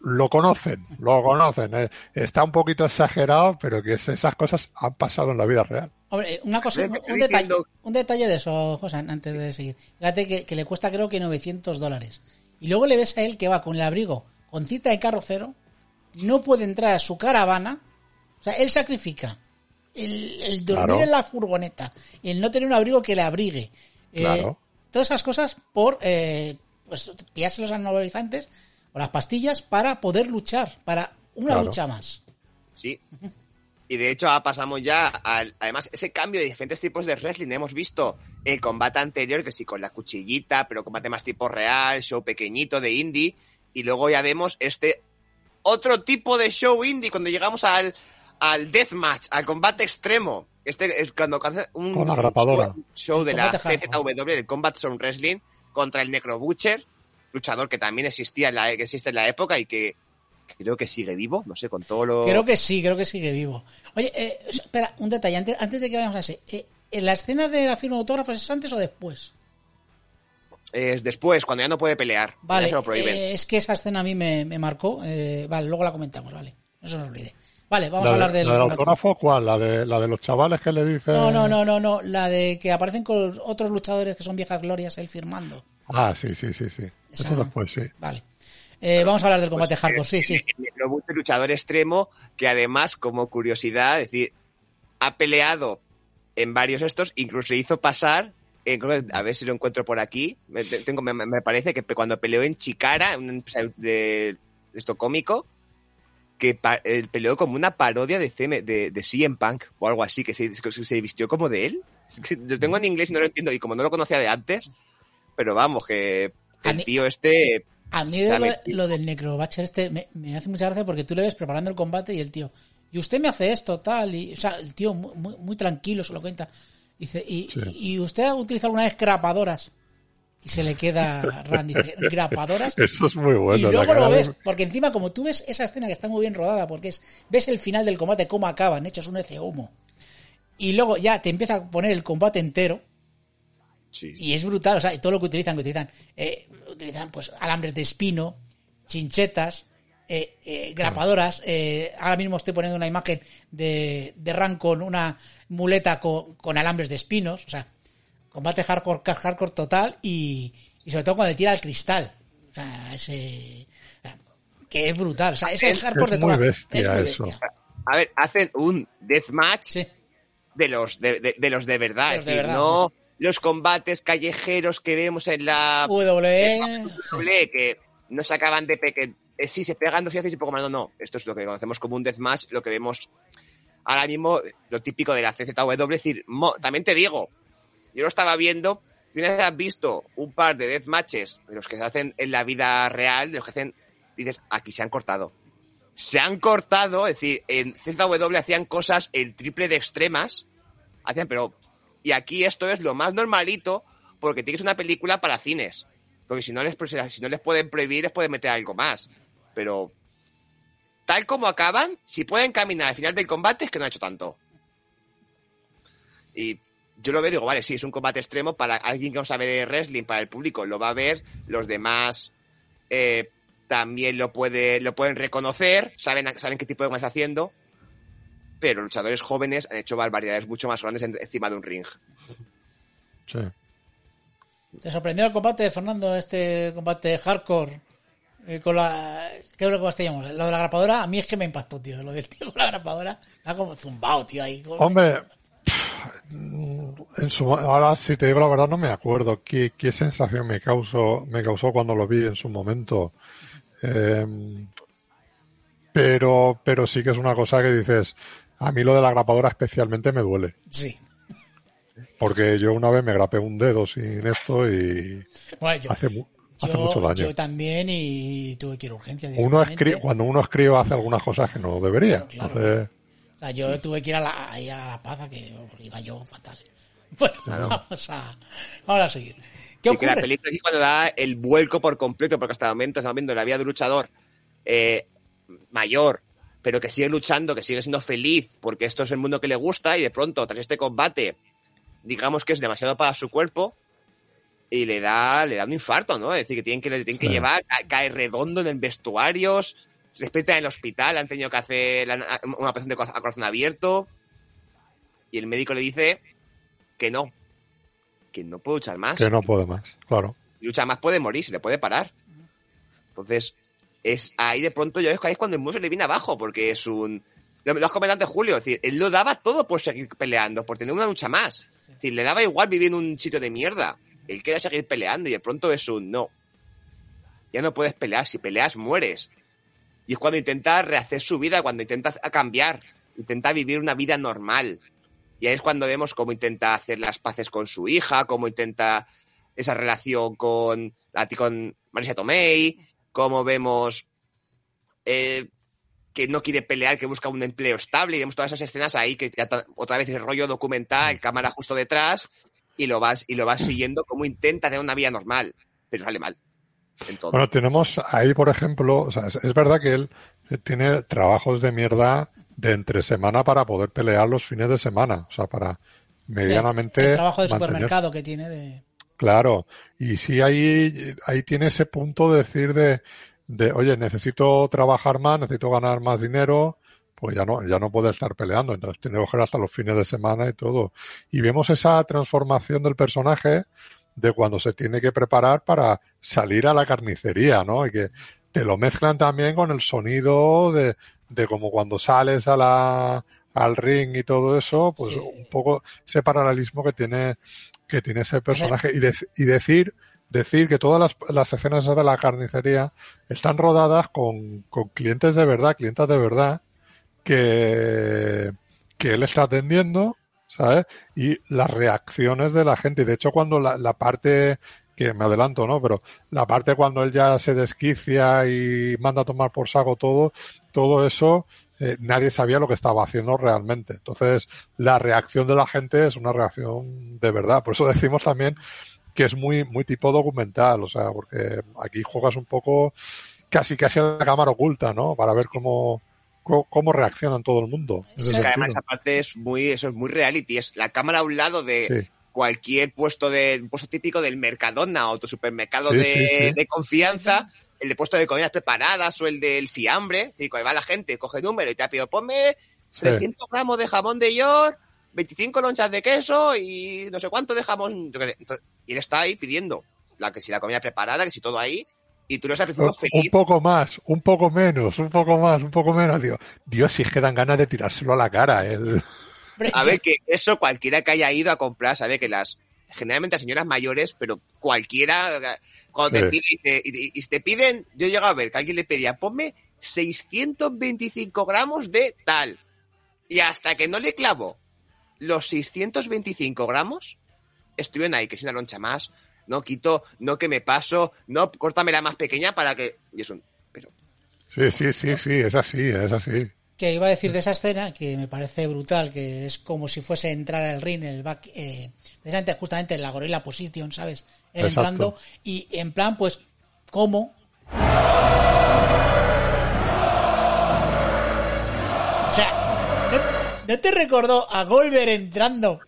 lo conocen, lo conocen. eh. Está un poquito exagerado, pero que es- esas cosas han pasado en la vida real. hombre, una cosa, un, detalle, un detalle de eso, José, antes de seguir. Fíjate que, que le cuesta creo que 900 dólares. Y luego le ves a él que va con el abrigo, con cita de carrocero, no puede entrar a su caravana. O sea, él sacrifica el, el dormir Claro. en la furgoneta, el no tener un abrigo que le abrigue. eh, Claro. todas esas cosas por eh, pues pillarse los anabolizantes o las pastillas para poder luchar, para una Claro. lucha más. Sí. Y de hecho ahora pasamos ya al, además, ese cambio de diferentes tipos de wrestling. Hemos visto el combate anterior, que sí, con la cuchillita, pero combate más tipo real, show pequeñito de indie. Y luego ya vemos este otro tipo de show indie cuando llegamos al, al deathmatch, al combate extremo. Este es cuando hace un Con la grapadora. show, show de la. CZW, el Combat Zone Wrestling, contra el Necro Butcher, luchador que también existía en la, que existe en la época y que creo que sigue vivo, no sé, con todo lo... Creo que sí, creo que sigue vivo. Oye, eh, espera, un detalle, antes, antes de que vayamos a ese. Eh, ¿En la escena de la firma de autógrafos es antes o después? Es después, cuando ya no puede pelear. ya Vale, se lo prohíben. eh, es que esa escena a mí me, me marcó. eh, vale, luego la comentamos, vale. No se nos olvide. Vale, vamos la a hablar de- del... la del autógrafo, ¿cuál? ¿La de, la de los chavales que le dicen? No, no, no, no, no. La de que aparecen con otros luchadores que son viejas glorias, él firmando. Ah, sí, sí, sí, sí. Eso después, sí. Vale. Eh, vamos a hablar del combate Pues, hardcore, sí, eh, sí. El Necro Butcher, luchador extremo, que además, como curiosidad, es decir, ha peleado en varios estos, incluso hizo pasar, eh, a ver si lo encuentro por aquí, me, tengo, me, me parece que cuando peleó en Chicara, un de, esto cómico, que pa- eh, peleó como una parodia de, CM, de, de CM Punk o algo así, que se, que se vistió como de él. Lo tengo en inglés y no lo entiendo, y como no lo conocía de antes, pero vamos, que el mí- tío este... A mí de lo, lo del Necrobatcher este me, me hace mucha gracia porque tú le ves preparando el combate y el tío, y usted me hace esto, tal, y, o sea, el tío muy, muy, muy tranquilo se lo cuenta. Dice, y, Sí. y usted ha utilizado alguna vez grapadoras. y se le queda Randy, dice, grapadoras. Eso es muy bueno. y luego lo ves, porque encima como tú ves esa escena que está muy bien rodada, porque es, ves el final del combate, cómo acaban, hechos un ece humo. Y luego ya te empieza a poner el combate entero, Sí. y es brutal, o sea, y todo lo que utilizan, que utilizan, eh, utilizan pues alambres de espino, chinchetas, eh, eh, grapadoras. eh, ahora mismo estoy poniendo una imagen de, de Ran con una muleta con, con alambres de espinos, o sea, combate hardcore, hardcore total y, y sobre todo cuando le tira el cristal. O sea, ese. que es brutal. O sea, es el Es hardcore de toda bestia es muy eso. bestia. A ver, hacen un deathmatch Sí. de los de, de- de los de verdad. Los de decir, verdad. no los combates callejeros que vemos en la WWE. sí. WWE, que no se acaban de pe que eh, sí se pegan dos y haces y poco más. No, no. Esto es lo que conocemos como un deathmatch, lo que vemos ahora mismo, lo típico de la CZW. Es decir, mo- también te digo, yo lo estaba viendo. Y una vez has visto un par de deathmatches de los que se hacen en la vida real, de los que hacen, dices, aquí se han cortado. Se han cortado, es decir, en CZW hacían cosas el triple de extremas, hacían, pero y aquí esto es lo más normalito porque tienes una película para cines. Porque si no les, pues, si no les pueden prohibir, les pueden meter algo más. Pero tal como acaban, si pueden caminar al final del combate, es que no ha hecho tanto. Y yo lo veo digo, vale, sí, es un combate extremo para alguien que no sabe de wrestling, para el público, lo va a ver, los demás eh, también lo, puede, lo pueden reconocer, saben, saben qué tipo de combate está haciendo, pero luchadores jóvenes han hecho barbaridades mucho más grandes en- encima de un ring. Sí. ¿Te sorprendió el combate, Fernando, este combate hardcore? Eh, con la. ¿Qué es lo que más te llamó? Lo de la grapadora, a mí es que me impactó, tío. Lo del tío con la grapadora. Está como zumbado, tío, ahí. con- Hombre, en su, ahora si te digo la verdad no me acuerdo qué, qué sensación me causó, me causó cuando lo vi en su momento. Eh, pero, pero sí que es una cosa que dices, a mí lo de la grapadora especialmente me duele. Sí. Porque yo una vez me grapé un dedo sin esto y Bueno, yo, hace, mu- hace mucho daño. yo también y tuve que ir a urgencia. Uno escribe, cuando uno escribe hace algunas cosas que no debería. Claro. Entonces, O sea, yo tuve que ir a la, ahí a la paza, que iba yo fatal. Bueno, vamos, a, vamos a seguir. ¿Qué Y que la película aquí cuando da el vuelco por completo, porque hasta el momento estamos viendo la vida de un luchador eh, mayor, pero que sigue luchando, que sigue siendo feliz, porque esto es el mundo que le gusta, y de pronto, tras este combate, digamos que es demasiado para su cuerpo, y le da, le da un infarto, ¿no? Es decir, que tienen que, le tienen que llevar, ca- cae redondo en el vestuario, se despierta en el hospital, han tenido que hacer una operación de corazón- a corazón abierto, y el médico le dice que no, que no puede luchar más que no puede más, claro. lucha más puede morir, se le puede parar. Entonces, es ahí de pronto yo es que ahí es cuando el mundo se le viene abajo, porque es un... Lo, lo has comentado antes, Julio, es decir, él lo daba todo por seguir peleando, por tener una lucha más. Es decir, le daba igual vivir en un sitio de mierda. Él quería seguir peleando y de pronto es un no. Ya no puedes pelear, si peleas mueres. Y es cuando intenta rehacer su vida, cuando intenta cambiar, intenta vivir una vida normal. Y ahí es cuando vemos cómo intenta hacer las paces con su hija, cómo intenta esa relación con, con Marisa Tomei, cómo vemos eh, que no quiere pelear, que busca un empleo estable, y vemos todas esas escenas ahí que otra vez el rollo documental, cámara justo detrás, y lo vas, y lo vas siguiendo cómo intenta tener una vida normal, pero sale mal. En todo. Bueno, tenemos ahí, por ejemplo, o sea, es, es verdad que él tiene trabajos de mierda de entre semana para poder pelear los fines de semana, o sea, para medianamente El trabajo de mantener- supermercado que tiene de... Claro, y sí ahí, ahí tiene ese punto de decir de, de, oye, necesito trabajar más, necesito ganar más dinero, pues ya no, ya no puede estar peleando, entonces tiene que coger hasta los fines de semana y todo. Y vemos esa transformación del personaje de cuando se tiene que preparar para salir a la carnicería, ¿no? Y que te lo mezclan también con el sonido de, de como cuando sales a la, al ring y todo eso, pues Sí. un poco ese paralelismo que tiene, que tiene ese personaje y, dec- y decir, decir que todas las, las escenas de la carnicería están rodadas con, con clientes de verdad, clientas de verdad, que, que él está atendiendo, ¿sabes? Y las reacciones de la gente. Y de hecho, cuando la, la parte, que me adelanto, ¿no? Pero la parte cuando él ya se desquicia y manda a tomar por saco todo, todo eso, eh, nadie sabía lo que estaba haciendo realmente. Entonces, la reacción de la gente es una reacción de verdad. Por eso decimos también que es muy, muy tipo documental, o sea, porque aquí juegas un poco casi casi a la cámara oculta, ¿no? Para ver cómo, cómo, reaccionan todo el mundo. que además esa parte es muy, eso es muy reality. Es la cámara a un lado de Sí. cualquier puesto de un puesto típico del Mercadona o tu supermercado Sí, de confianza, el de puesto de comidas preparadas o el del fiambre. Y cuando va la gente, coge número y te ha pedido, ponme Sí. 300 gramos de jamón de york, 25 lonchas de queso y no sé cuánto de jamón. yo qué sé. Entonces, Y él está ahí pidiendo la que si la comida preparada, que si todo ahí, y tú lo estás Un, principio un feliz. poco más, un poco menos, un poco más, un poco menos. Digo, Dios, si es que dan ganas de tirárselo a la cara. El... A ver, que eso cualquiera que haya ido a comprar sabe que las generalmente a señoras mayores, pero cualquiera cuando te Sí. pide y te, y- te piden, yo he llegado a ver que alguien le pedía, ponme 625 gramos de tal. Y hasta que no le clavo los 625 gramos, estuvieron ahí, que es una loncha más, no quito, no que me paso, no, córtame la más pequeña para que... Y es un... Pero, Sí, sí, sí, sí, es así, es así. Que iba a decir de esa escena que me parece brutal, que es como si fuese entrar al ring en el back, eh, precisamente justamente en la gorilla position, ¿sabes? Él Exacto. entrando y en plan, pues, ¿cómo? O sea, ¿no, no te recordó a Goldberg entrando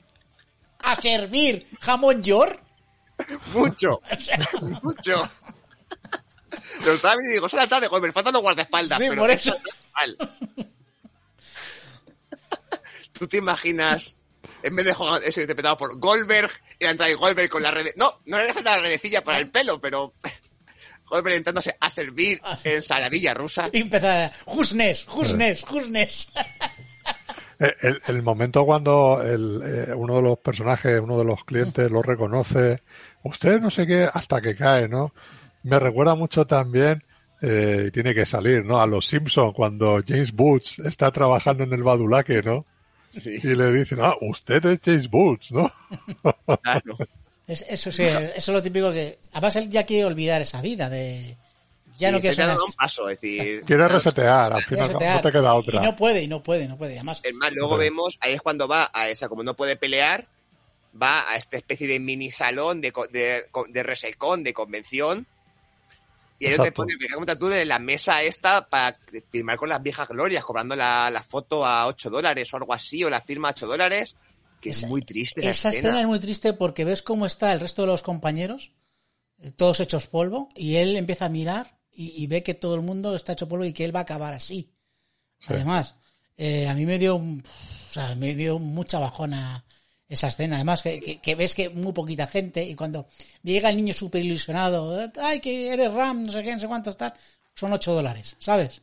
a servir jamón york? mucho, mucho. Lo estaba viendo y digo, son la tarde, joder, me faltan los guardaespaldas. Sí, pero por eso. es. ¿Tú te imaginas, en vez de jugar, es interpretado por Goldberg, y la entrada de Goldberg con la red... No, no le falta la redecilla para el pelo, pero Goldberg entrándose a servir Ah, en saladilla rusa. Y empezar a... Husnes, Husnes, Husnes. Eh, El, el momento cuando el, eh, uno de los personajes, uno de los clientes lo reconoce, usted no sé qué, hasta que cae, ¿no? Me recuerda mucho también, eh, y tiene que salir, ¿no? A los Simpson cuando James Boots está trabajando en el Badulaque, ¿no? Y le dicen, ah, usted es James Boots, ¿no? Claro. Es- eso sí, eso es lo típico que... Además él ya quiere olvidar esa vida de... Ya Sí, no quiere una- un paso, es decir... Quiere resetear, al final no, setear. no te queda otra. Y no puede, y no puede, no puede. Además, Es más, luego vemos, ahí es cuando va a esa, como no puede pelear, va a esta especie de mini salón de, de, co- de resecón, de convención. Y ahí te Exacto. pone, me tú, de la mesa esta para firmar con las viejas glorias, cobrando la, la foto a 8 dólares o algo así, o la firma a 8 dólares, que Esa- es muy triste. esa escena es muy triste porque ves cómo está el resto de los compañeros, eh, todos hechos polvo, y él empieza a mirar y, y ve que todo el mundo está hecho polvo y que él va a acabar así. Además, eh, a mí me dio, un- o sea, me dio mucha bajona esa escena. Además, que, que- que ves que muy poquita gente y cuando llega el niño súper ilusionado, ay, que eres Ram, no sé qué, no sé cuántos tal, son 8 dólares, ¿sabes?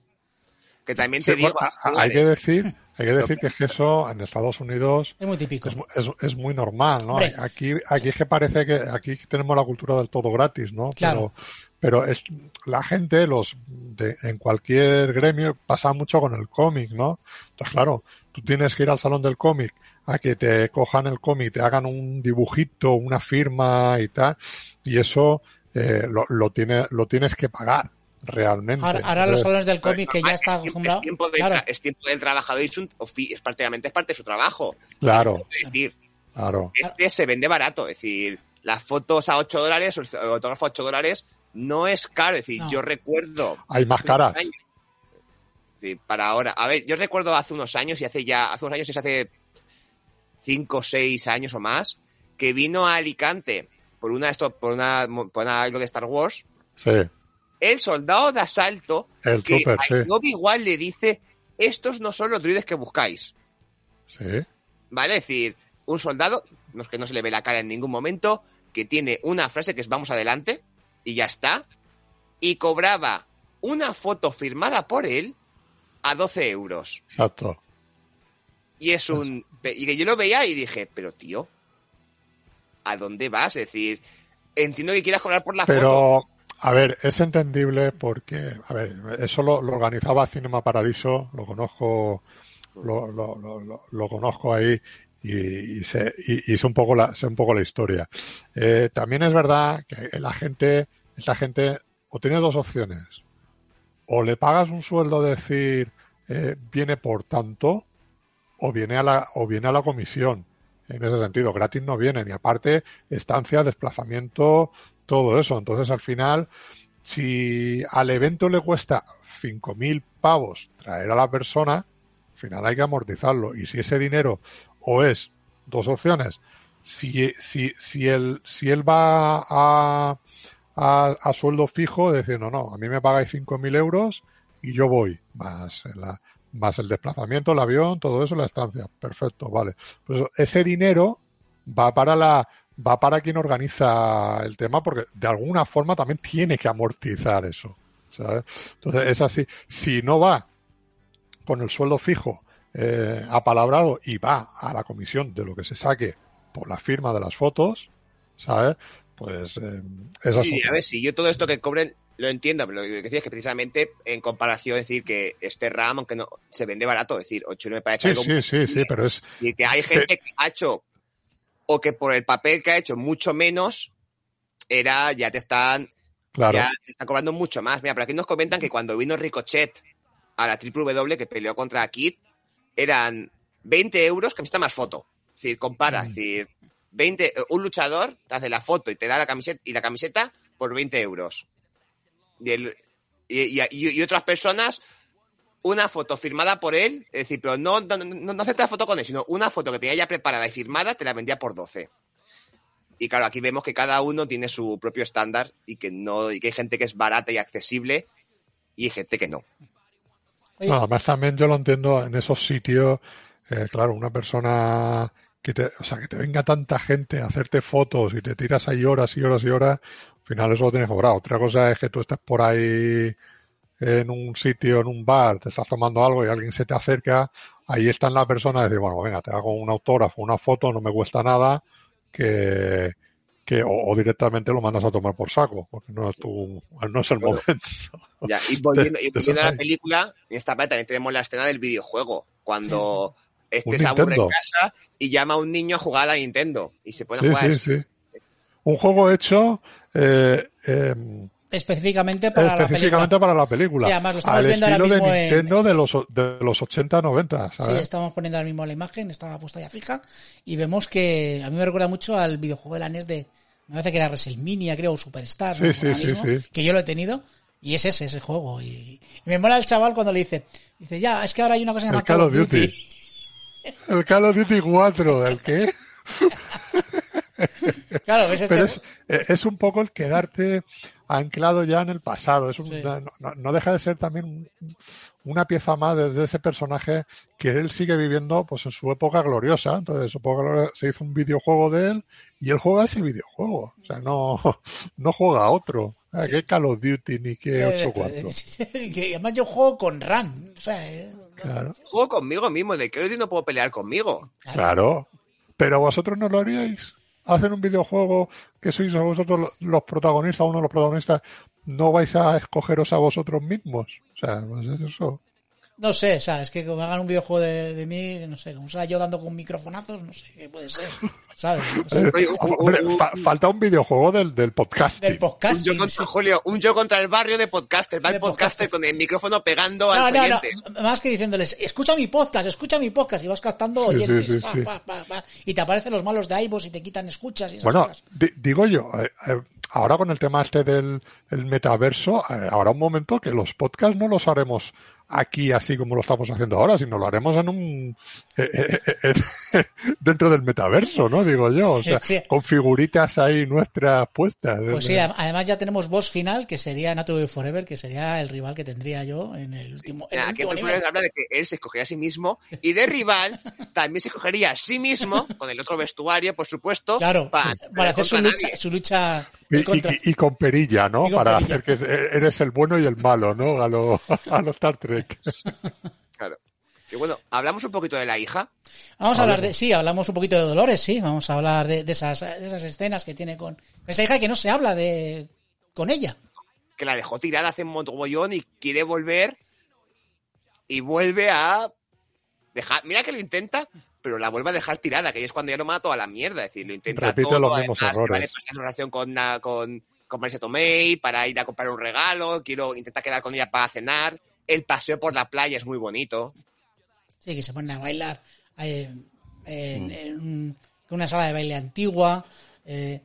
Que también Sí, te digo, bueno, a- a- hay que decir, hay que decir que es que eso en Estados Unidos Es muy típico. es, mu- es, es muy normal, ¿no? Hombre. Aquí, aquí es que parece que aquí tenemos la cultura del todo gratis, ¿no? Claro. Pero, pero es la gente, los de, en cualquier gremio pasa mucho con el cómic, ¿no? Entonces, claro, tú tienes que ir al salón del cómic a que te cojan el cómic, te hagan un dibujito, una firma y tal, y eso eh, lo, lo, tiene, lo tienes que pagar realmente. Ahora, ahora los salones del cómic que ya es está acostumbrado. Es tiempo, de- Claro. es tiempo del trabajador y es, un, ofi- es prácticamente es parte de su trabajo. Claro, Es decir, claro. este se vende barato. Es decir, las fotos a 8 dólares, o el autógrafo a 8 dólares, no es caro. Es decir, No. yo recuerdo. Hay más caras. años- Sí, para ahora. A ver, yo recuerdo hace unos años, y hace ya, hace unos años, es hace 5 o 6 años o más, que vino a Alicante por una, esto, por una, por una algo de Star Wars, Sí, el soldado de asalto, el que super, a sí. Obi-Wan le dice, estos no son los druides que buscáis. Sí. ¿Vale? Es decir, un soldado, no es que no se le ve la cara en ningún momento, que tiene una frase que es vamos adelante, y ya está, y cobraba una foto firmada por él a 12 euros. Exacto. Y es un... Y que yo lo veía y dije, pero tío, ¿a dónde vas? Es decir, entiendo que quieras cobrar por la foto. Pero, a ver, es entendible porque, a ver, eso lo, lo organizaba Cinema Paradiso, lo conozco, lo, lo, conozco ahí y, y sé, y, y sé un poco la, sé un poco la historia. Eh, también es verdad que la gente, esta gente, o tiene dos opciones. O le pagas un sueldo de decir, eh, viene por tanto, o viene a la, o viene a la comisión. en ese sentido. Gratis no vienen y aparte estancia, desplazamiento, todo eso. Entonces al final, si al evento le cuesta 5.000 pavos traer a la persona, al final hay que amortizarlo. Y si ese dinero o es dos opciones, si, si, si, él, si él va a, a, a sueldo fijo, diciendo, no, a mí me pagáis 5.000 euros y yo voy, más, la, más el desplazamiento, el avión, todo eso, la estancia. Perfecto, vale. Pues ese dinero va para la va para quien organiza el tema porque de alguna forma también tiene que amortizar eso. ¿sabes? Entonces es así. Si no va con el sueldo fijo eh, apalabrado y va a la comisión de lo que se saque por la firma de las fotos, ¿sabes? Pues eh, eso Sí, a ver, si yo todo esto que cobren lo entiendo, pero lo que decía es que precisamente en comparación, es decir, que este RAM, aunque no se vende barato, es decir, 8 no me parece Sí, algo sí, muy- sí, sí, pero es Y que hay gente que ha hecho, o que por el papel que ha hecho mucho menos, era, ya te están, claro. ya te están cobrando mucho más. Mira, por aquí nos comentan que cuando vino Ricochet a la triple W que peleó contra Kid, eran 20 euros, camiseta más foto. Es decir, compara, es decir, 20, eh, un luchador te hace la foto y te da la camiseta, y la camiseta por 20 euros. Y, y, y- y- otras personas, una foto firmada por él, es decir, pero no, no, no, no hacerte la foto con él, sino una foto que tenía ya preparada y firmada, te la vendía por 12. Y claro, aquí vemos que cada uno tiene su propio estándar y que no, y que hay gente que es barata y accesible y hay gente que no. No, además también yo lo entiendo en esos sitios, eh, claro, una persona que te, o sea, que te venga tanta gente a hacerte fotos y te tiras ahí horas y horas y horas, al final eso lo tienes cobrado. Otra cosa es que tú estés por ahí en un sitio, en un bar, te estás tomando algo y alguien se te acerca, ahí está en la persona y decir, bueno, venga, te hago un autógrafo, una foto, no me cuesta nada, que, que o, o directamente lo mandas a tomar por saco, porque no es tu, no es el Bueno, momento. Ya, y volviendo, y De- de volviendo a la película, en esta parte también tenemos la escena del videojuego, cuando este Un se aburre en Nintendo. casa y llama a un niño a jugar a la Nintendo y se a Sí, jugar. sí, sí. Un juego hecho eh, eh, específicamente para la específicamente película. para la película. Sí, además lo estamos al viendo ahora estilo de mismo en- Nintendo de los, de los 80-90, Sí, ¿sabes? estamos poniendo ahora mismo la imagen, estaba puesta ya fija, y vemos que a mí me recuerda mucho al videojuego de la NES de, me parece que era WrestleMania, creo, o Superstar, Sí, ¿no? sí, sí, mismo, sí. que yo lo he tenido, y es ese, ese juego. Y, y me mola el chaval cuando le dice, dice, ya, es que ahora hay una cosa El llamada Call of Duty. El Call of Duty 4, ¿el qué? Claro, ves este... Pero es, eh, es un poco el quedarte anclado ya en el pasado. Es un- Sí. no, no- deja de ser también un- una pieza más desde ese personaje que él sigue viviendo pues en su época gloriosa. Entonces, su época gloriosa, se hizo un videojuego de él y él juega ese videojuego. O sea, no, no juega a otro. Ah, ¿Qué Call of Duty ni qué eh, 8-4? que además yo juego con Ran. O sea, eh, Claro, Juego conmigo mismo, de que no puedo pelear conmigo. claro. Pero vosotros no lo haríais. Hacen un videojuego que sois vosotros lo- los protagonistas, uno de los protagonistas, no vais a escogeros a vosotros mismos. O sea, pues es eso. No sé, o sea, es que como hagan un videojuego de, de mí, no sé, como sea yo dando con microfonazos, no sé qué puede ser, ¿sabes? No sé. Oye, un- hombre, un- fa- falta un videojuego del, del podcast. Del Un podcast. yo contra, Julio, un yo contra el barrio de podcaster, va De el podcaster con el micrófono pegando No, al no, oyente. no, más que diciéndoles, escucha mi podcast, escucha mi podcast, y vas captando Sí, sí, oyentes, sí, pa, sí. pa, pa, pa, y te aparecen los malos de iVoox y te quitan escuchas y esas Bueno, cosas. di- digo yo, eh, eh, ahora con el tema este del el metaverso, eh, habrá un momento que los podcasts no los haremos aquí así como lo estamos haciendo ahora, sino lo haremos en un eh, eh, eh, dentro del metaverso, ¿no? Digo yo, o sea, Sí. con figuritas ahí nuestras puestas. Pues sí, además ya tenemos boss final, que sería Natural Forever, que sería el rival que tendría yo en el último, en el Nah, que último nivel. habla de que él se escogería a sí mismo y de rival también se escogería a sí mismo con el otro vestuario, por supuesto, Claro, para, para hacer su lucha, su lucha Y, en contra. y- y con perilla, ¿no? Y con Para perilla. hacer que eres el bueno y el malo, ¿no? A los a los Star Trek. Claro. Y bueno, hablamos un poquito de la hija. Vamos a hablar de, sí, hablamos un poquito de Dolores, sí, vamos a hablar de, de esas, de esas escenas que tiene con esa hija que no se habla de con ella. que la dejó tirada hace un mogollón y quiere volver y vuelve a dejar, mira que lo intenta, pero la vuelve a dejar tirada, que ahí es cuando ya lo mata a la mierda, es decir, lo intenta Repite todo, los mismos además, que errores. vale pasar en relación con, con, con Marisa Tomei para ir a comprar un regalo, quiero intentar quedar con ella para cenar, el paseo por la playa es muy bonito, Sí, que se ponen a bailar eh, en, en una sala de baile antigua. eh,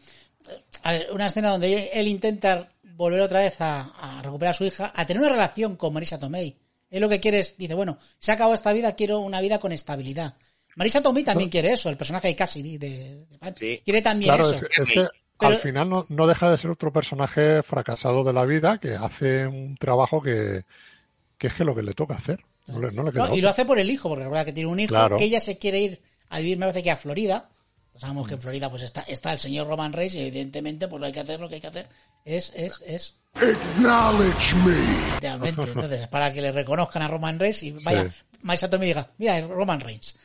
a ver, una escena donde él intenta volver otra vez a, a recuperar a su hija, a tener una relación con Marisa Tomei. Él lo que quiere es, dice, bueno, se ha acabado esta vida, quiero una vida con estabilidad. Marisa Tomei también quiere eso, el personaje de Cassidy de, de Pan. Sí. Quiere también Claro, eso. es, es que Pero- al final no, no deja de ser otro personaje fracasado de la vida que hace un trabajo que, que es que lo que le toca hacer. No le, no le queda No, y lo hace por el hijo, porque recuerda que tiene un hijo, Claro. que ella se quiere ir a vivir, me parece que a Florida. Pues sabemos que en Florida pues está, está el señor Roman Reigns y evidentemente pues lo hay que hacer, lo que hay que hacer es, es, es, Acknowledge me. Entonces, para que le reconozcan a Roman Reigns y vaya, Sí. Maisa Tomei diga, mira, es Roman Reigns.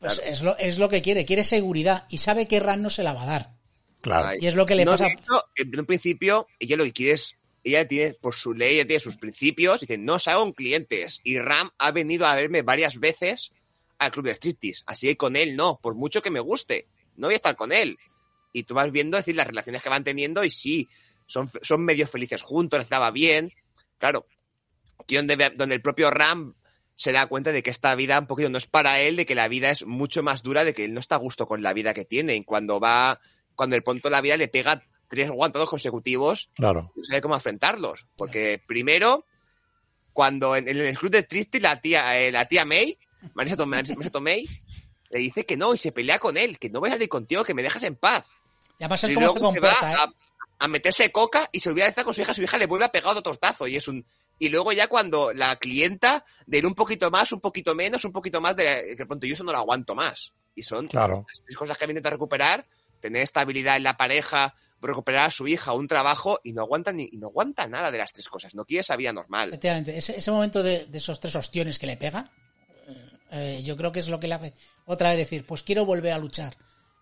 Pues es, lo, es lo que quiere, quiere seguridad y sabe que Ran no se la va a dar. Claro. Y es lo que le No, pasa- hecho, en un principio, ella lo que quiere es, ella tiene, por su ley, ella tiene sus principios, dice, no salgo con clientes. Y Ram ha venido a verme varias veces al club de striptease. Así que con él no, por mucho que me guste. No voy a estar con él. Y tú vas viendo, es decir, las relaciones que van teniendo y sí, son, son medio felices juntos, les estaba bien. Claro, aquí donde, donde el propio Ram se da cuenta de que esta vida un poquito no es para él, de que la vida es mucho más dura, de que él no está a gusto con la vida que tiene. Y cuando va, cuando el punto de la vida le pega tres guantazos consecutivos, Claro. no sabe cómo enfrentarlos. Porque primero, cuando en, en el club de Tristy la tía, eh, la tía May, Marisa Tomei, Marisa Tomei, le dice que no y se pelea con él, que no voy a salir contigo, que me dejas en paz. Y además él Y cómo se se va comporta, ¿eh? a, a meterse coca y se olvida de estar con su hija, su hija le vuelve a pegar otro tortazo y es un y luego ya cuando la clienta de ir un poquito más, un poquito menos, un poquito más de que pronto yo eso no lo aguanto más. Y son Claro. las tres cosas que me intenta recuperar, tener estabilidad en la pareja, recuperar a su hija, un trabajo y no aguanta ni y no aguanta nada de las tres cosas, no quiere esa vida normal. Efectivamente, ese, ese momento de, de esos tres ostiones que le pega, eh, yo creo que es lo que le hace otra vez decir, pues quiero volver a luchar.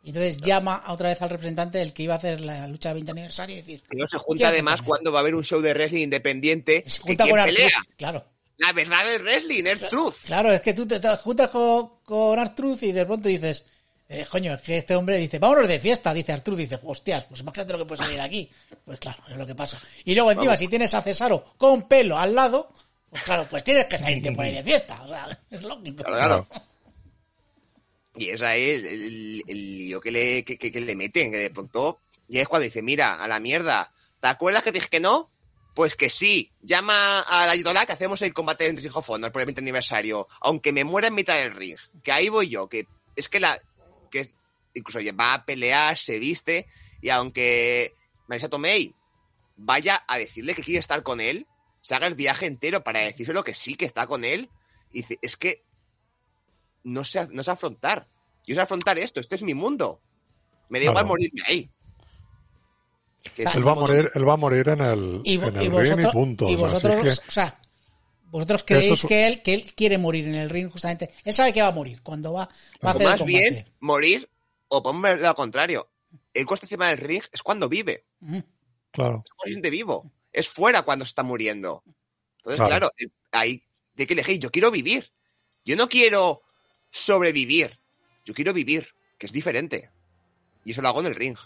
Y entonces llama otra vez al representante del que iba a hacer la lucha de 20 aniversario y decir, no se ¿Qué junta además cuando va a haber un show de wrestling independiente se que junta quién con Artruth. pelea. Claro, La verdad del wrestling, es truth. claro, es que tú te, te juntas con, con Artruth y de pronto dices, eh, coño, es que este hombre dice, vámonos de fiesta, dice Artruth, dice, hostias, pues imagínate lo que puede salir aquí. Pues claro, es lo que pasa. Y luego encima, Vamos. si tienes a Cesaro con pelo al lado, pues claro, pues tienes que salirte por ahí de fiesta, o sea, es lógico. Claro, claro. Y esa es el, lío que le, que, que- que le meten, que de pronto ya es cuando dice, mira, a la mierda, ¿te acuerdas que dije que no? Pues que sí, llama a la idola que hacemos el combate en Ring of Honor por el 20 aniversario, aunque me muera en mitad del ring, que ahí voy yo, que es que la, que incluso va a pelear, se viste, y aunque Marisa Tomei vaya a decirle que quiere estar con él, se haga el viaje entero para decírselo que sí, que está con él, y dice, es que no sé, no sé afrontar. Yo sé afrontar esto, este es mi mundo. Me da igual Claro. morirme ahí. Que es Él va a morir, él va a morir en el, y, en el y ring vosotros, y punto. y vosotros, que- o sea, vosotros creéis es- que él, que él quiere morir en el ring justamente. Él sabe que va a morir cuando va, va a o hacer el más combate. bien morir o ponerme lo contrario. El coste encima del ring es cuando vive. Claro. No se siente vivo. Es fuera cuando se está muriendo. Entonces, Claro. claro, eh, ahí hay que elegir. Yo quiero vivir. Yo no quiero sobrevivir. Yo quiero vivir, que es diferente. Y eso lo hago en el ring.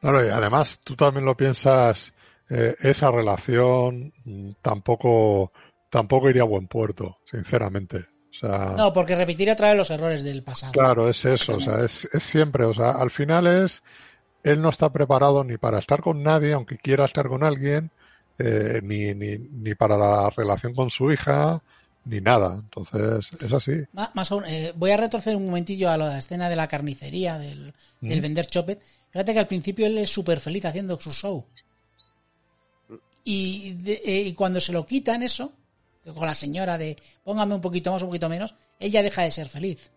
Claro, y además tú también lo piensas, eh, esa relación mm, tampoco, tampoco iría a buen puerto, sinceramente. O sea, No, porque repetiría otra vez los errores del pasado. claro, es eso, o sea, es, es siempre, o sea, al final es, él no está preparado ni para estar con nadie, aunque quiera estar con alguien, eh, ni, ni, ni para la relación con su hija, ni nada. Entonces, es así. Más aún, eh, voy a retroceder un momentillo a la escena de la carnicería, del, del vender chopet. Fíjate que al principio él es súper feliz haciendo su show. Y, de- eh, y cuando se lo quitan eso, con la señora de póngame un poquito más, un poquito menos, ella deja de ser feliz.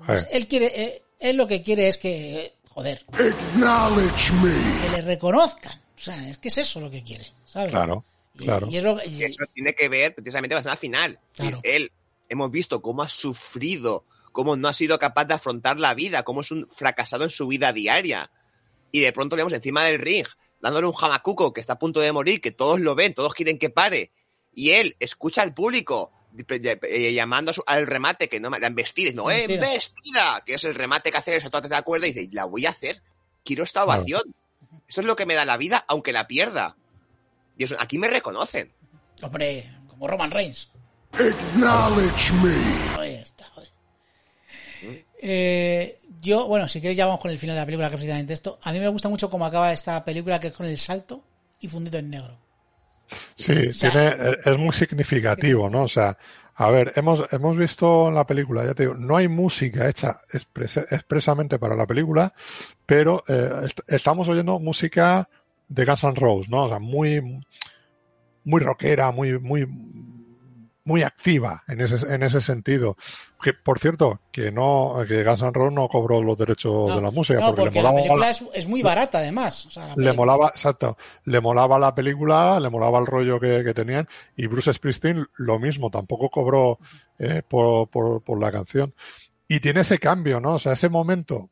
Entonces, Eh. él quiere, eh, él lo que quiere es que, eh, joder, Acknowledge me. que le reconozcan. O sea, es que es eso lo que quiere, ¿sabes? Claro, claro. y es lo que- y- que eso tiene que ver precisamente con la final. Claro. Él, hemos visto cómo ha sufrido, cómo no ha sido capaz de afrontar la vida, cómo es un fracasado en su vida diaria. Y de pronto le vemos encima del ring, dándole un jamacuco que está a punto de morir, que todos lo ven, todos quieren que pare. Y él escucha al público eh, llamando a su- al remate, que no me la embestida, no, ¡eh, Embestida. Que es el remate que hace eso, te acuerdas y dice, la voy a hacer, quiero esta Claro. ovación. Esto es lo que me da la vida, aunque la pierda. Y eso, aquí me reconocen. hombre, como Roman Reigns. Acknowledge me. Ahí está, joder. Eh, yo, bueno, si queréis ya vamos con el final de la película, que es precisamente esto. A mí me gusta mucho cómo acaba esta película, que es con el salto y fundido en negro. Sí, O sea, tiene, es muy significativo, ¿no? O sea, a ver, hemos, hemos visto en la película, ya te digo, no hay música hecha expres- expresamente para la película, pero eh, est- estamos oyendo música de Guns N' Roses, ¿no? O sea, muy, muy rockera, muy, muy, muy activa en ese, en ese sentido. Que, por cierto, que no, que Guns N' Roses no cobró los derechos No, de la música, no, porque, porque, le la molaba película es, es muy barata, además. O sea, la le molaba, exacto, le molaba la película, le molaba el rollo que, que tenían y Bruce Springsteen lo mismo, tampoco cobró eh, por, por, por la canción. Y tiene ese cambio, ¿no? O sea, ese momento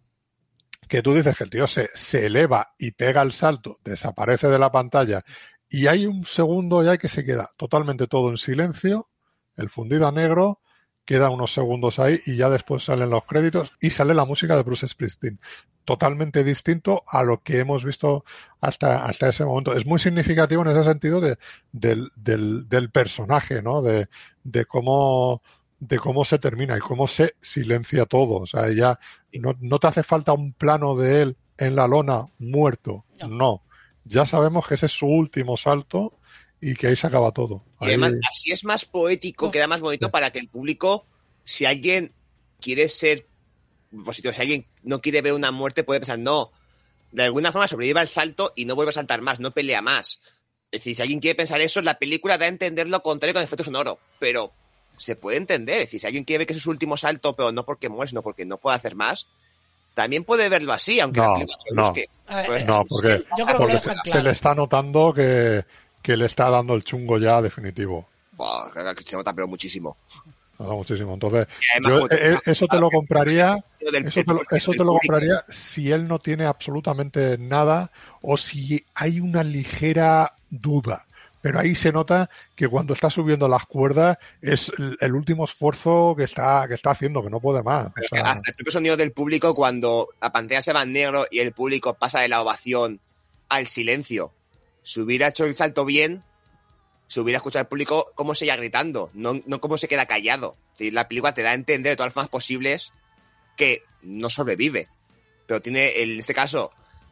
que tú dices que el tío se, se eleva y pega el salto, desaparece de la pantalla y hay un segundo ya que se queda totalmente todo en silencio, el fundido a negro, queda unos segundos ahí y ya después salen los créditos y sale la música de Bruce Springsteen. Totalmente distinto a lo que hemos visto hasta, hasta ese momento. Es muy significativo en ese sentido de, del, del, del personaje, ¿no? De, de cómo de cómo se termina y cómo se silencia todo. O sea, ya no, no te hace falta un plano de él en la lona muerto. No. No. Ya sabemos que ese es su último salto y que ahí se acaba todo. Y Ahí- además, así es más poético, queda más bonito para que el público, si alguien quiere ser positivo, si alguien no quiere ver una muerte, puede pensar, no, de alguna forma sobrevive al salto y no vuelve a saltar más, no pelea más. Es decir, si alguien quiere pensar eso, la película da a entender lo contrario con efecto sonoro, pero se puede entender. Es decir, si alguien quiere ver que es su último salto, pero no porque muere, sino porque no puede hacer más, también puede verlo así, aunque No, la no. busque. Pues, No, porque, Yo creo que porque lo se, le está notando que, que le está dando el chungo ya definitivo. se nota, pero muchísimo. Nota muchísimo. Entonces, yo, te- eh, eso te lo compraría, del- eso te lo, eso te lo compraría si él no tiene absolutamente nada o si hay una ligera duda. Pero ahí se nota que cuando está subiendo las cuerdas es el, último esfuerzo que está, que está haciendo, que no puede más. O sea, hasta el propio sonido del público cuando la pantalla se va en negro y el público pasa de la ovación al silencio. Si hubiera hecho el salto bien, se hubiera escuchado al público cómo seguía gritando, no, no cómo se queda callado. Es decir, la película te da a entender de todas las formas posibles que no sobrevive. Pero tiene, en este caso,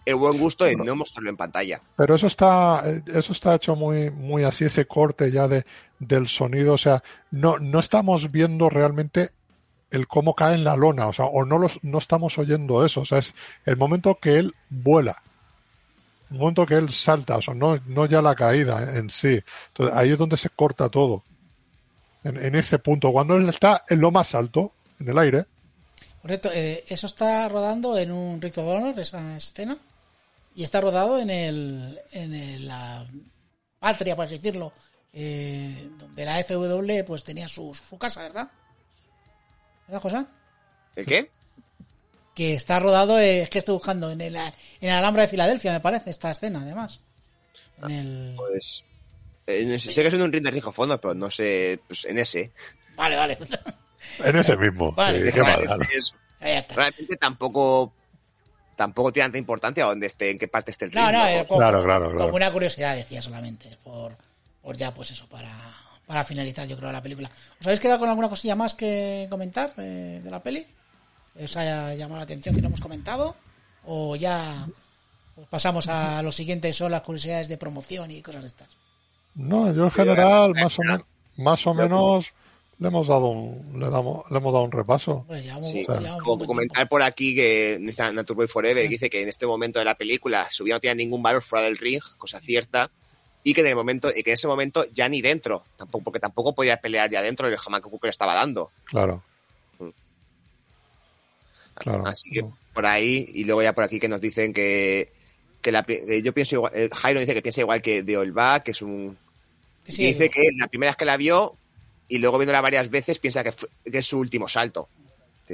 el buen gusto de no mostrarlo en pantalla. Pero eso está, eso está hecho muy, muy así, ese corte ya de, del sonido. O sea, no, no estamos viendo realmente el cómo cae en la lona, o sea, o no los, no estamos oyendo eso. O sea, es el momento que él vuela. El momento que él salta, o sea, no, no ya la caída en sí. Entonces, ahí es donde se corta todo. En, en ese punto, cuando él está en lo más alto, en el aire, Correcto, eh, eso está rodando en un Rito de Honor, esa escena. Y está rodado en el. en el, la patria, por así decirlo. eh, donde la FW pues tenía su, su casa, ¿verdad? ¿Verdad, José? ¿El qué? Que está rodado, eh, es que estoy buscando, en el, en el Alhambra de Filadelfia, me parece, esta escena, además. En el... Pues. eh, sé, que es en un ring de rijofono, pero no sé, pues en ese. Vale, vale. en ese mismo. Vale. Sí, Ahí está. realmente tampoco. Tampoco tiene tanta importancia donde esté, en qué parte esté el ring. No, no, eh, como, Claro, claro, claro. como una curiosidad decía solamente, por, por ya pues eso, para, para finalizar yo creo la película. ¿Os habéis quedado con alguna cosilla más que comentar eh, de la peli? ¿Os haya llamado la atención que no hemos comentado? ¿O ya pues, pasamos a lo siguiente, son las curiosidades de promoción y cosas de estas? No, yo en general, más o, men- más o menos, le hemos dado un, le damos, le hemos dado un repaso. Hombre, Sí, como comentar por aquí que dice Naturboy Forever que dice que en este momento de la película su vida no tiene ningún valor fuera del ring, cosa cierta, y que en el momento, y que en ese momento ya ni dentro, tampoco, porque tampoco podía pelear ya dentro del jamán que le estaba dando. Claro. Mm. Claro. Así que por ahí, y luego ya por aquí que nos dicen que, que la, yo pienso igual, eh, Jairo dice que piensa igual que de Olva, que es un, sí, dice que la primera vez que la vio y luego viéndola varias veces piensa que, es su último salto.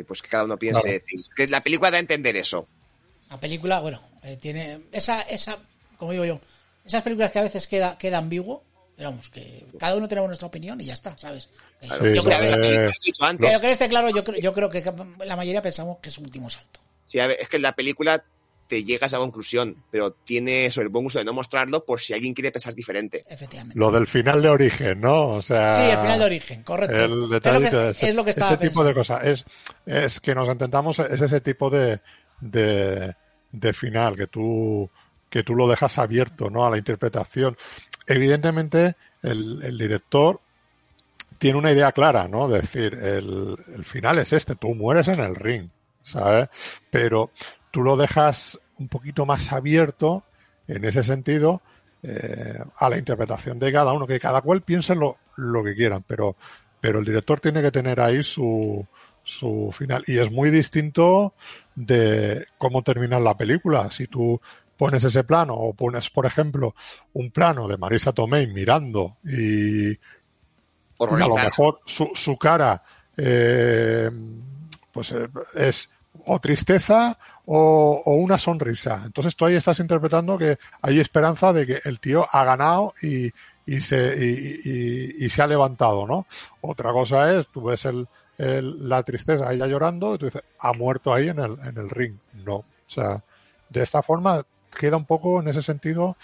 Pues que cada uno piense, Claro. que la película da a entender eso. La película, bueno, eh, tiene esa, esa, como digo yo, esas películas que a veces queda, queda ambiguo, pero vamos, que cada uno tenemos nuestra opinión y ya está, ¿sabes? Eh, Claro, Sí, yo creo que la de- película, lo he dicho antes, Pero que esté claro, yo creo, yo creo que la mayoría pensamos que es su último salto. Sí, a ver, es que la película te llegas a la conclusión, pero tiene eso, el buen gusto de no mostrarlo por si alguien quiere pensar diferente. Efectivamente. Lo del final de origen, ¿no? O sea, Sí, el final de origen, correcto. El es, lo que, es lo que estaba ese tipo de cosas. Es, es que nos intentamos, es ese tipo de, de, de final que tú, que tú lo dejas abierto, ¿no? A la interpretación. Evidentemente, el, el director tiene una idea clara, ¿no? De decir, el, el final es este, tú mueres en el ring, ¿sabes? Pero tú lo dejas un poquito más abierto en ese sentido eh, a la interpretación de cada uno, que cada cual piense lo, lo que quieran, pero, pero el director tiene que tener ahí su, su final. Y es muy distinto de cómo termina la película. Si tú pones ese plano o pones, por ejemplo, un plano de Marisa Tomei mirando y, y a lo mejor su, su cara eh, pues eh, es o tristeza o, o una sonrisa. Entonces tú ahí estás interpretando que hay esperanza de que el tío ha ganado y, y se, y, y- y se ha levantado, ¿no? Otra cosa es, tú ves el, el- la tristeza ella llorando y tú dices, ha muerto ahí en el, en el ring. No. O sea, de esta forma queda un poco en ese sentido,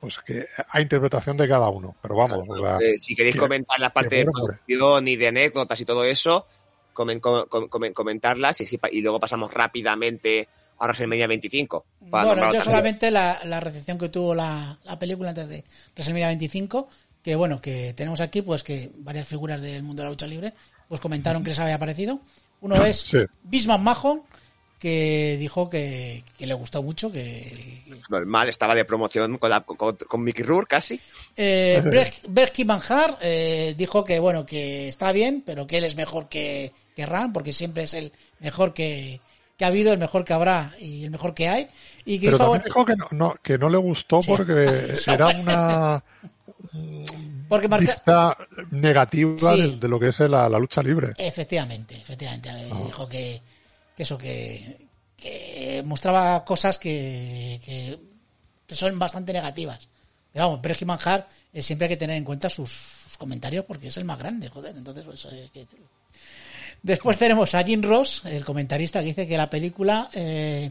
pues que a interpretación de cada uno. Pero vamos, o sea, Eh, si queréis que- comentar la parte de producción y de anécdotas y todo eso, comen- com- com- com- comentarlas y, y luego pasamos rápidamente a WrestleMania 25. para Bueno, yo solamente la, la recepción que tuvo la, la película antes de WrestleMania 25, que bueno, que tenemos aquí pues que varias figuras del mundo de la lucha libre pues comentaron que les había parecido. Uno es Sí. Bisman Mahon, que dijo que, que le gustó mucho, que, Normal, estaba de promoción con, la, con, con Mickey Rourke casi. Eh, Berk- Berkey Manjar eh, dijo que bueno que está bien, pero que él es mejor que, que Ram, porque siempre es el mejor que, que ha habido, el mejor que habrá y el mejor que hay. Y que Pero dijo, también bueno, dijo que no, no- que no le gustó Sí. porque era una porque marca, vista negativa Sí. de, de lo que es la, la lucha libre. efectivamente, efectivamente, eh, Ah. dijo que, que eso que, que mostraba cosas que, que, que son bastante negativas. Pero vamos, Berkey Manjar eh, siempre hay que tener en cuenta sus, sus comentarios porque es el más grande, joder, entonces pues, que decirlo. Después tenemos a Jim Ross, el comentarista, que dice que la película eh,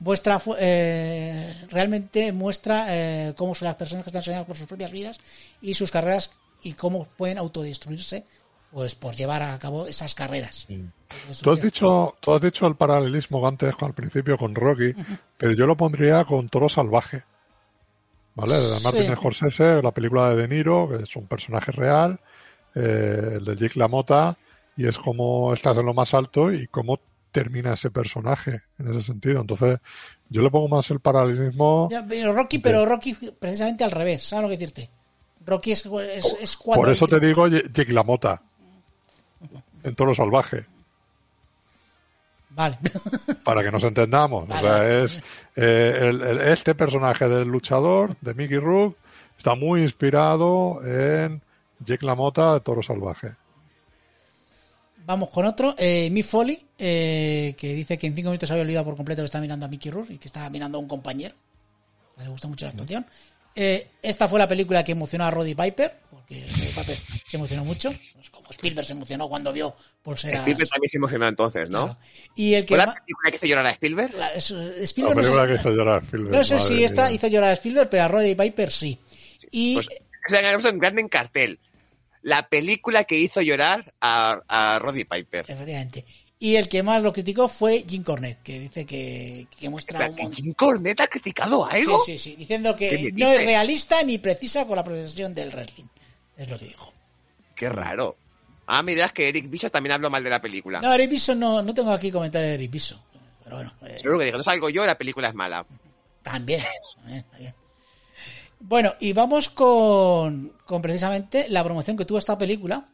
muestra, eh, realmente muestra eh, cómo son las personas que están soñando por sus propias vidas y sus carreras y cómo pueden autodestruirse pues por llevar a cabo esas carreras. Eso Tú has dicho, tú has dicho el paralelismo antes al principio con Rocky, pero yo lo pondría con Toro Salvaje. ¿Vale? De Sí. Martin Scorsese, la película de De Niro, que es un personaje real, eh, el de Jake LaMotta, y es como estás en lo más alto y cómo termina ese personaje en ese sentido. Entonces, yo le pongo más el paralelismo. Ya, pero Rocky, pero Rocky precisamente al revés, ¿sabes lo que decirte? Rocky es, es, es cuando... Por eso te digo Jake LaMotta. En Toro Salvaje. Vale. para que nos entendamos. Vale. O sea, es eh, el- el- este personaje del luchador, de Mickey Rourke, está muy inspirado en Jake LaMotta de Toro Salvaje. Vamos con otro. Eh, Mick Foley, eh, que dice que en cinco minutos se había olvidado por completo que estaba mirando a Mickey Rourke y que estaba mirando a un compañero. Le gusta mucho la actuación. Eh, esta fue la película que emocionó a Roddy Piper, porque Roddy Piper se emocionó mucho. Pues como Spielberg se emocionó cuando vio pulseras. Spielberg también se emocionó entonces, ¿no? Claro. Y el que ¿Fue la película que hizo llorar a Spielberg? la- es- La Spielberg no sé- que hizo llorar Spielberg, no sé si esta mía. hizo llorar a Spielberg, pero a Roddy Piper sí. Y Pues se puesto en grande en cartel. La película que hizo llorar a, a Roddy Piper. Efectivamente. Y el que más lo criticó fue Jim Cornette, que dice que, que muestra un. Jim Cornette ha criticado algo. Sí, sí, sí, diciendo ¿Qué que no es realista ni precisa con la progresión del wrestling. Es lo que dijo. Qué raro. Ah, me dirás que Eric Bishop también habló mal de la película. No, Eric Bison no, no tengo aquí comentarios de Eric Bison. Pero bueno, eh, Seguro que digo, no salgo yo, la película es mala. también. está bien. Bueno, y vamos con, con precisamente la promoción que tuvo esta película,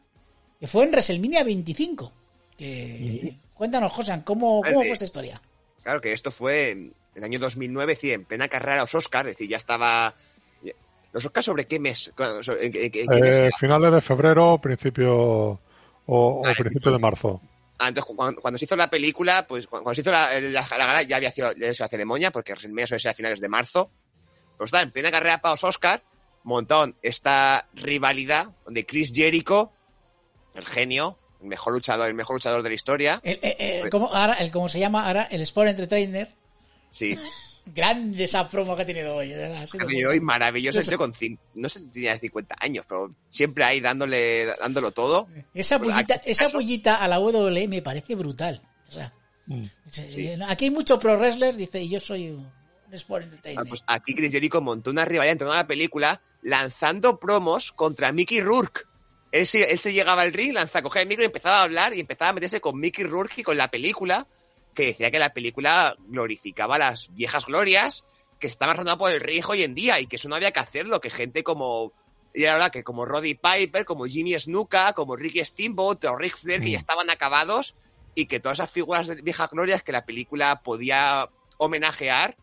que fue en WrestleMania 25. Que, cuéntanos, Josan, ¿cómo, cómo fue esta historia? Claro que esto fue en el año 2009, sí, en plena carrera de los Oscars, es decir, ya estaba... ¿Los Oscars sobre qué mes? Cuando- sobre- ¿En, qué- en qué- en qué mes Eh, finales de febrero, principio o, o Vale. principio de marzo. Ah, entonces, cu- cuando, cuando se hizo la película, pues cuando, cuando se hizo la, la, la gala ya había sido ya había sido la ceremonia, porque WrestleMania suele ser a finales de marzo. Pero está en plena carrera para los Oscars, montón esta rivalidad donde Chris Jericho, el genio, el mejor luchador, el mejor luchador de la historia, El, eh, ¿cómo, ahora, el, ¿Cómo se llama ahora? El Sport Entertainer. sí, Grande esa promo que ha tenido hoy. Ha sido muy- hoy maravilloso, con cin- no sé si tenía 50 años, pero siempre ahí dándole, dándolo todo. Esa Pues pullita, aquí, esa pullita a la WWE me parece brutal. O sea, Mm. sí, aquí hay mucho pro wrestler, dice, y yo soy un sport Ah. Pues aquí Chris Jericho montó una rivalidad en torno a la película lanzando promos contra Mickey Rourke. Él se, él se llegaba al ring, lanzaba, cogía el micro y empezaba a hablar y empezaba a meterse con Mickey Rourke y con la película, que decía que la película glorificaba las viejas glorias que se estaban rondando por el ring hoy en día y que eso no había que hacerlo, que gente como y ahora que como Roddy Piper, como Jimmy Snuka, como Ricky Steamboat o Rick Flair, que ya estaban acabados y que todas esas figuras de viejas glorias que la película podía homenajear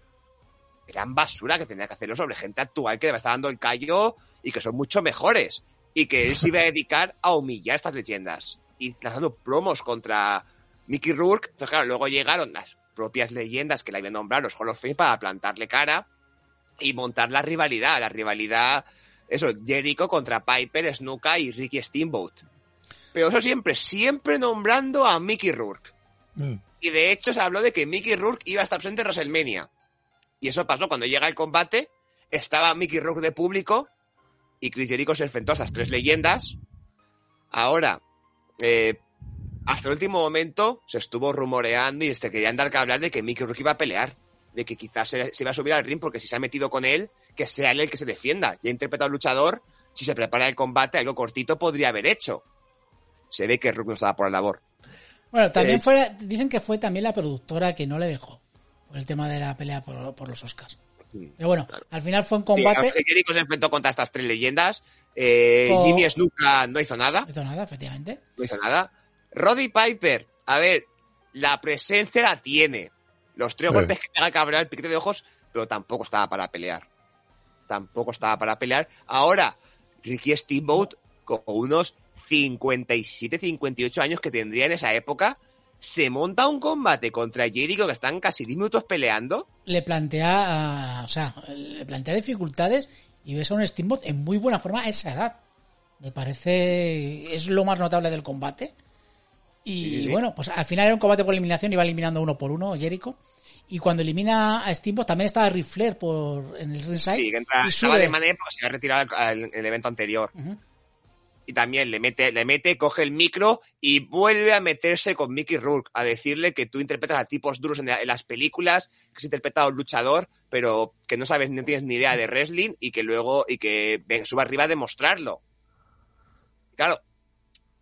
eran basura que tenía que hacerlo sobre gente actual que le está dando el callo y que son mucho mejores. Y que él se iba a dedicar a humillar estas leyendas. Y lanzando promos contra Mickey Rourke. Entonces, claro, luego llegaron las propias leyendas que le habían nombrado los Hall of Fame para plantarle cara y montar la rivalidad. La rivalidad, eso, Jericho contra Piper, Snuka y Ricky Steamboat. Pero eso siempre, siempre nombrando a Mickey Rourke. Mm. Y de hecho se habló de que Mickey Rourke iba a estar presente en WrestleMania. Y eso pasó cuando llega el combate. Estaba Mickey Rourke de público y Chris Jericho se enfrentó a esas tres leyendas. Ahora, eh, hasta el último momento se estuvo rumoreando y se querían dar que hablar de que Mickey Rourke iba a pelear. De que quizás se, se iba a subir al ring porque si se ha metido con él, que sea él el que se defienda. Ya ha interpretado al luchador. Si se prepara el combate, algo cortito podría haber hecho. Se ve que Rourke no estaba por la labor. Bueno, también Eh, fue, dicen que fue también la productora que no le dejó por el tema de la pelea por, por los Oscars. Pero bueno, al final fue un Sí, combate. Jericho se enfrentó contra estas tres leyendas. Eh, Jimmy Snuka no hizo nada. No hizo nada, efectivamente. No hizo nada. Roddy Piper, a ver, la presencia la tiene. Los tres Sí. golpes que pega Cabral, el piquete de ojos, pero tampoco estaba para pelear. Tampoco estaba para pelear. Ahora, Ricky Steamboat, con unos 57, 58 años que tendría en esa época, se monta un combate contra Jericho que están casi 10 minutos peleando. Le plantea, o sea, le plantea dificultades y ves a un Steamboat en muy buena forma a esa edad. Me parece, es lo más notable del combate. Y Sí, sí, sí. bueno, pues al final era un combate por eliminación, iba eliminando uno por uno Jericho. Y cuando elimina a Steamboat también estaba Ric Flair por, en el ringside. Sí, que entra, y estaba sube. de manera porque se había retirado el evento anterior. Y también le mete, le mete, coge el micro y vuelve a meterse con Mickey Rourke a decirle que tú interpretas a tipos duros en, la- en las películas, que has interpretado a un luchador, pero que no sabes, no tienes ni idea de wrestling y que luego, y que suba arriba a demostrarlo. Claro,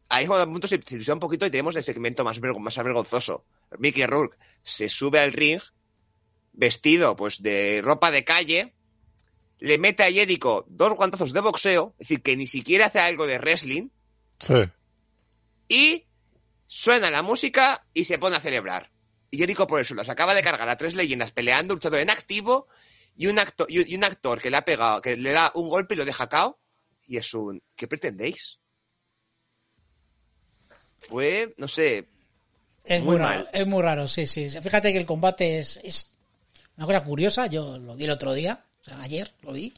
ahí es cuando punto se, se un poquito y tenemos el segmento más, más vergonzoso. Mickey Rourke se sube al ring vestido pues de ropa de calle, le mete a Jericho dos guantazos de boxeo, es decir, que ni siquiera hace algo de wrestling, Sí. y suena la música y se pone a celebrar. Y Jericho por eso los acaba de cargar a tres leyendas peleando, luchador en activo, y un, actor, y, un- y un actor que le ha pegado, que le da un golpe y lo deja cao, y es un... ¿Qué pretendéis? Fue, no sé, Es Muy muy, raro, mal. es muy raro, sí, sí. Fíjate que el combate es, es una cosa curiosa. Yo lo vi el otro día, sea, ayer lo vi,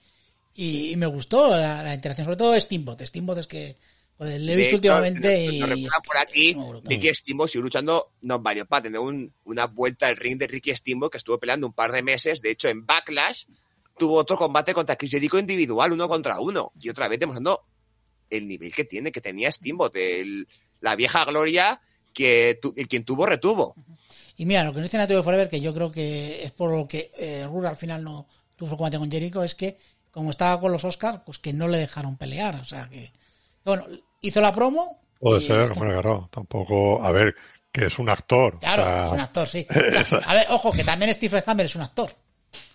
y, y me gustó la, la interacción, sobre todo Steamboat. Steamboat es que joder, le he De visto hecho, últimamente nos- y. nos que por aquí. Ricky Steamboat sigue luchando no varios para tener un- una vuelta al ring de Ricky Steamboat que estuvo peleando un par de meses. De hecho, en Backlash tuvo otro combate contra Chris Jericho individual, uno contra uno. Y otra vez demostrando el nivel que tiene, que tenía Steamboat. el- la vieja gloria que tu- quien tuvo, retuvo. Y mira, lo que nos dice Nativo Forever, que yo creo que es por lo que eh, Ruhr al final no tuvo su combate con Jericho, es que como estaba con los Oscars, pues que no le dejaron pelear. O sea que. Bueno, hizo la promo. Puede ser, hombre, claro. Tampoco. A ver, que es un actor. Claro, o sea, es un actor, sí. A ver, ojo, que también Steve Hammer es un actor.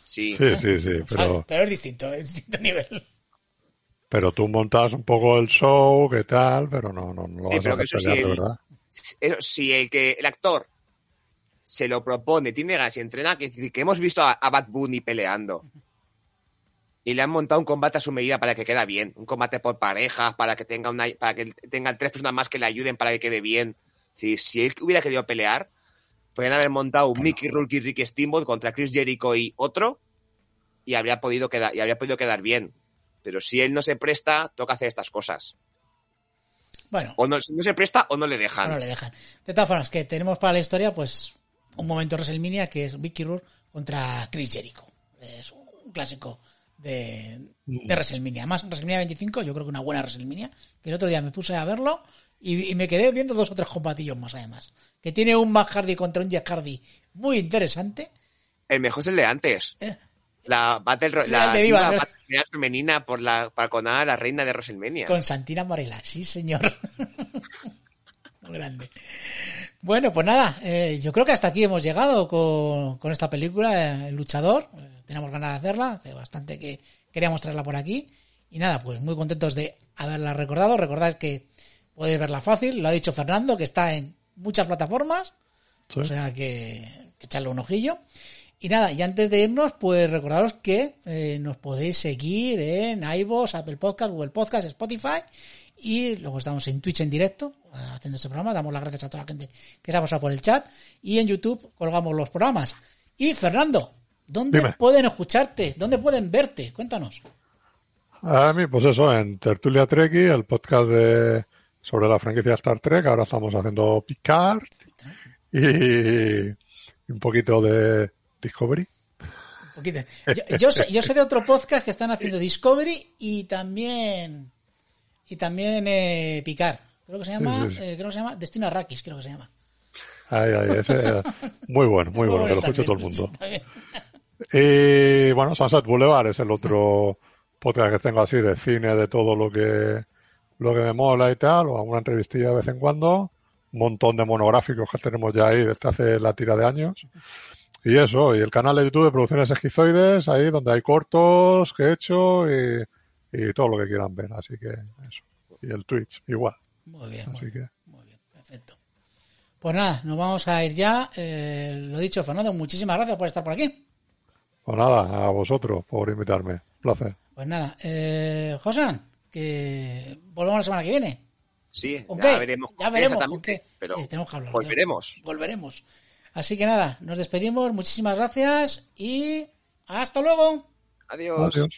Sí. Sí, sí. Pero, Pero es distinto, es distinto nivel. pero tú montas un poco el show, ¿qué tal? Pero no, no, no lo Sí, vas a pelear sí, verdad. Eso, si el que el actor se lo propone, tiene ganas y entrena, que, que hemos visto a, a Bad Bunny peleando. Y le han montado un combate a su medida para que quede bien. Un combate por parejas, para que tenga una, para que tengan tres personas más que le ayuden para que quede bien. Si, si él hubiera querido pelear, podrían haber montado un Mickey Rourke y Ricky Steamboat contra Chris Jericho y otro, y habría podido quedar, y habría podido quedar bien. Pero si él no se presta, toca hacer estas cosas. Bueno, O no, no se presta o no le dejan. no le dejan. De todas formas, que tenemos para la historia, pues un momento de WrestleMania que es Vicky Rourke contra Chris Jericho. Es un clásico de, de WrestleMania. Además, WrestleMania 25, yo creo que una buena WrestleMania, que el otro día me puse a verlo y, y me quedé viendo dos o tres combatillos más además. Que tiene un Matt Hardy contra un Jeff Hardy muy interesante. El mejor es el de antes. Eh. La Battle, Ro- La la, Diva, diva ¿no? Battle Royale femenina por la, para a la reina de WrestleMania. Con Santina Varela, sí señor. Grande. Bueno, pues nada, eh, yo creo que hasta aquí hemos llegado con, con esta película, eh, El Luchador. Eh, tenemos ganas de hacerla, hace bastante que queríamos traerla por aquí. Y nada, pues muy contentos de haberla recordado. Recordad que podéis verla fácil, lo ha dicho Fernando, que está en muchas plataformas. Sí. O sea que, que echarle un ojillo. Y nada, y antes de irnos, pues recordaros que eh, nos podéis seguir en iVoox, Apple Podcast, Google Podcast, Spotify. Y luego estamos en Twitch en directo haciendo este programa. Damos las gracias a toda la gente que se ha pasado por el chat. Y en YouTube colgamos los programas. Y Fernando, ¿dónde Dime. pueden escucharte? ¿Dónde pueden verte? Cuéntanos. A mí, pues eso, en Tertulia Treki, el podcast de, sobre la franquicia Star Trek. Ahora estamos haciendo Picard y un poquito de Discovery. Un poquito. Yo, yo sé, yo sé de otro podcast que están haciendo Discovery y también y también eh, Picar. Creo que se llama, Sí, sí, eh, creo que se llama Destino Arrakis, creo que se llama. Ahí, ahí, ese, muy bueno, muy bueno, que lo escuche todo el mundo. Y bueno, Sunset Boulevard es el otro podcast que tengo así de cine, de todo lo que lo que me mola y tal, o alguna entrevistilla de vez en cuando, un montón de monográficos que tenemos ya ahí desde hace la tira de años. Y eso, y el canal de YouTube de Producciones Esquizoides, ahí donde hay cortos que he hecho y, y todo lo que quieran ver, así que eso. Y el Twitch, igual. Muy bien, muy Así bien, que, muy bien, perfecto. Pues nada, nos vamos a ir ya. Eh, lo dicho, Fernando, muchísimas gracias por estar por aquí. pues nada, a vosotros por invitarme. Un placer. Pues nada, eh, Josan, que volvamos la semana que viene. Sí, ¿Con ya veremos. Ya veremos qué. Pero tenemos que hablar. volveremos. Volveremos. Así que nada, nos despedimos. Muchísimas gracias y hasta luego. Adiós. Adiós.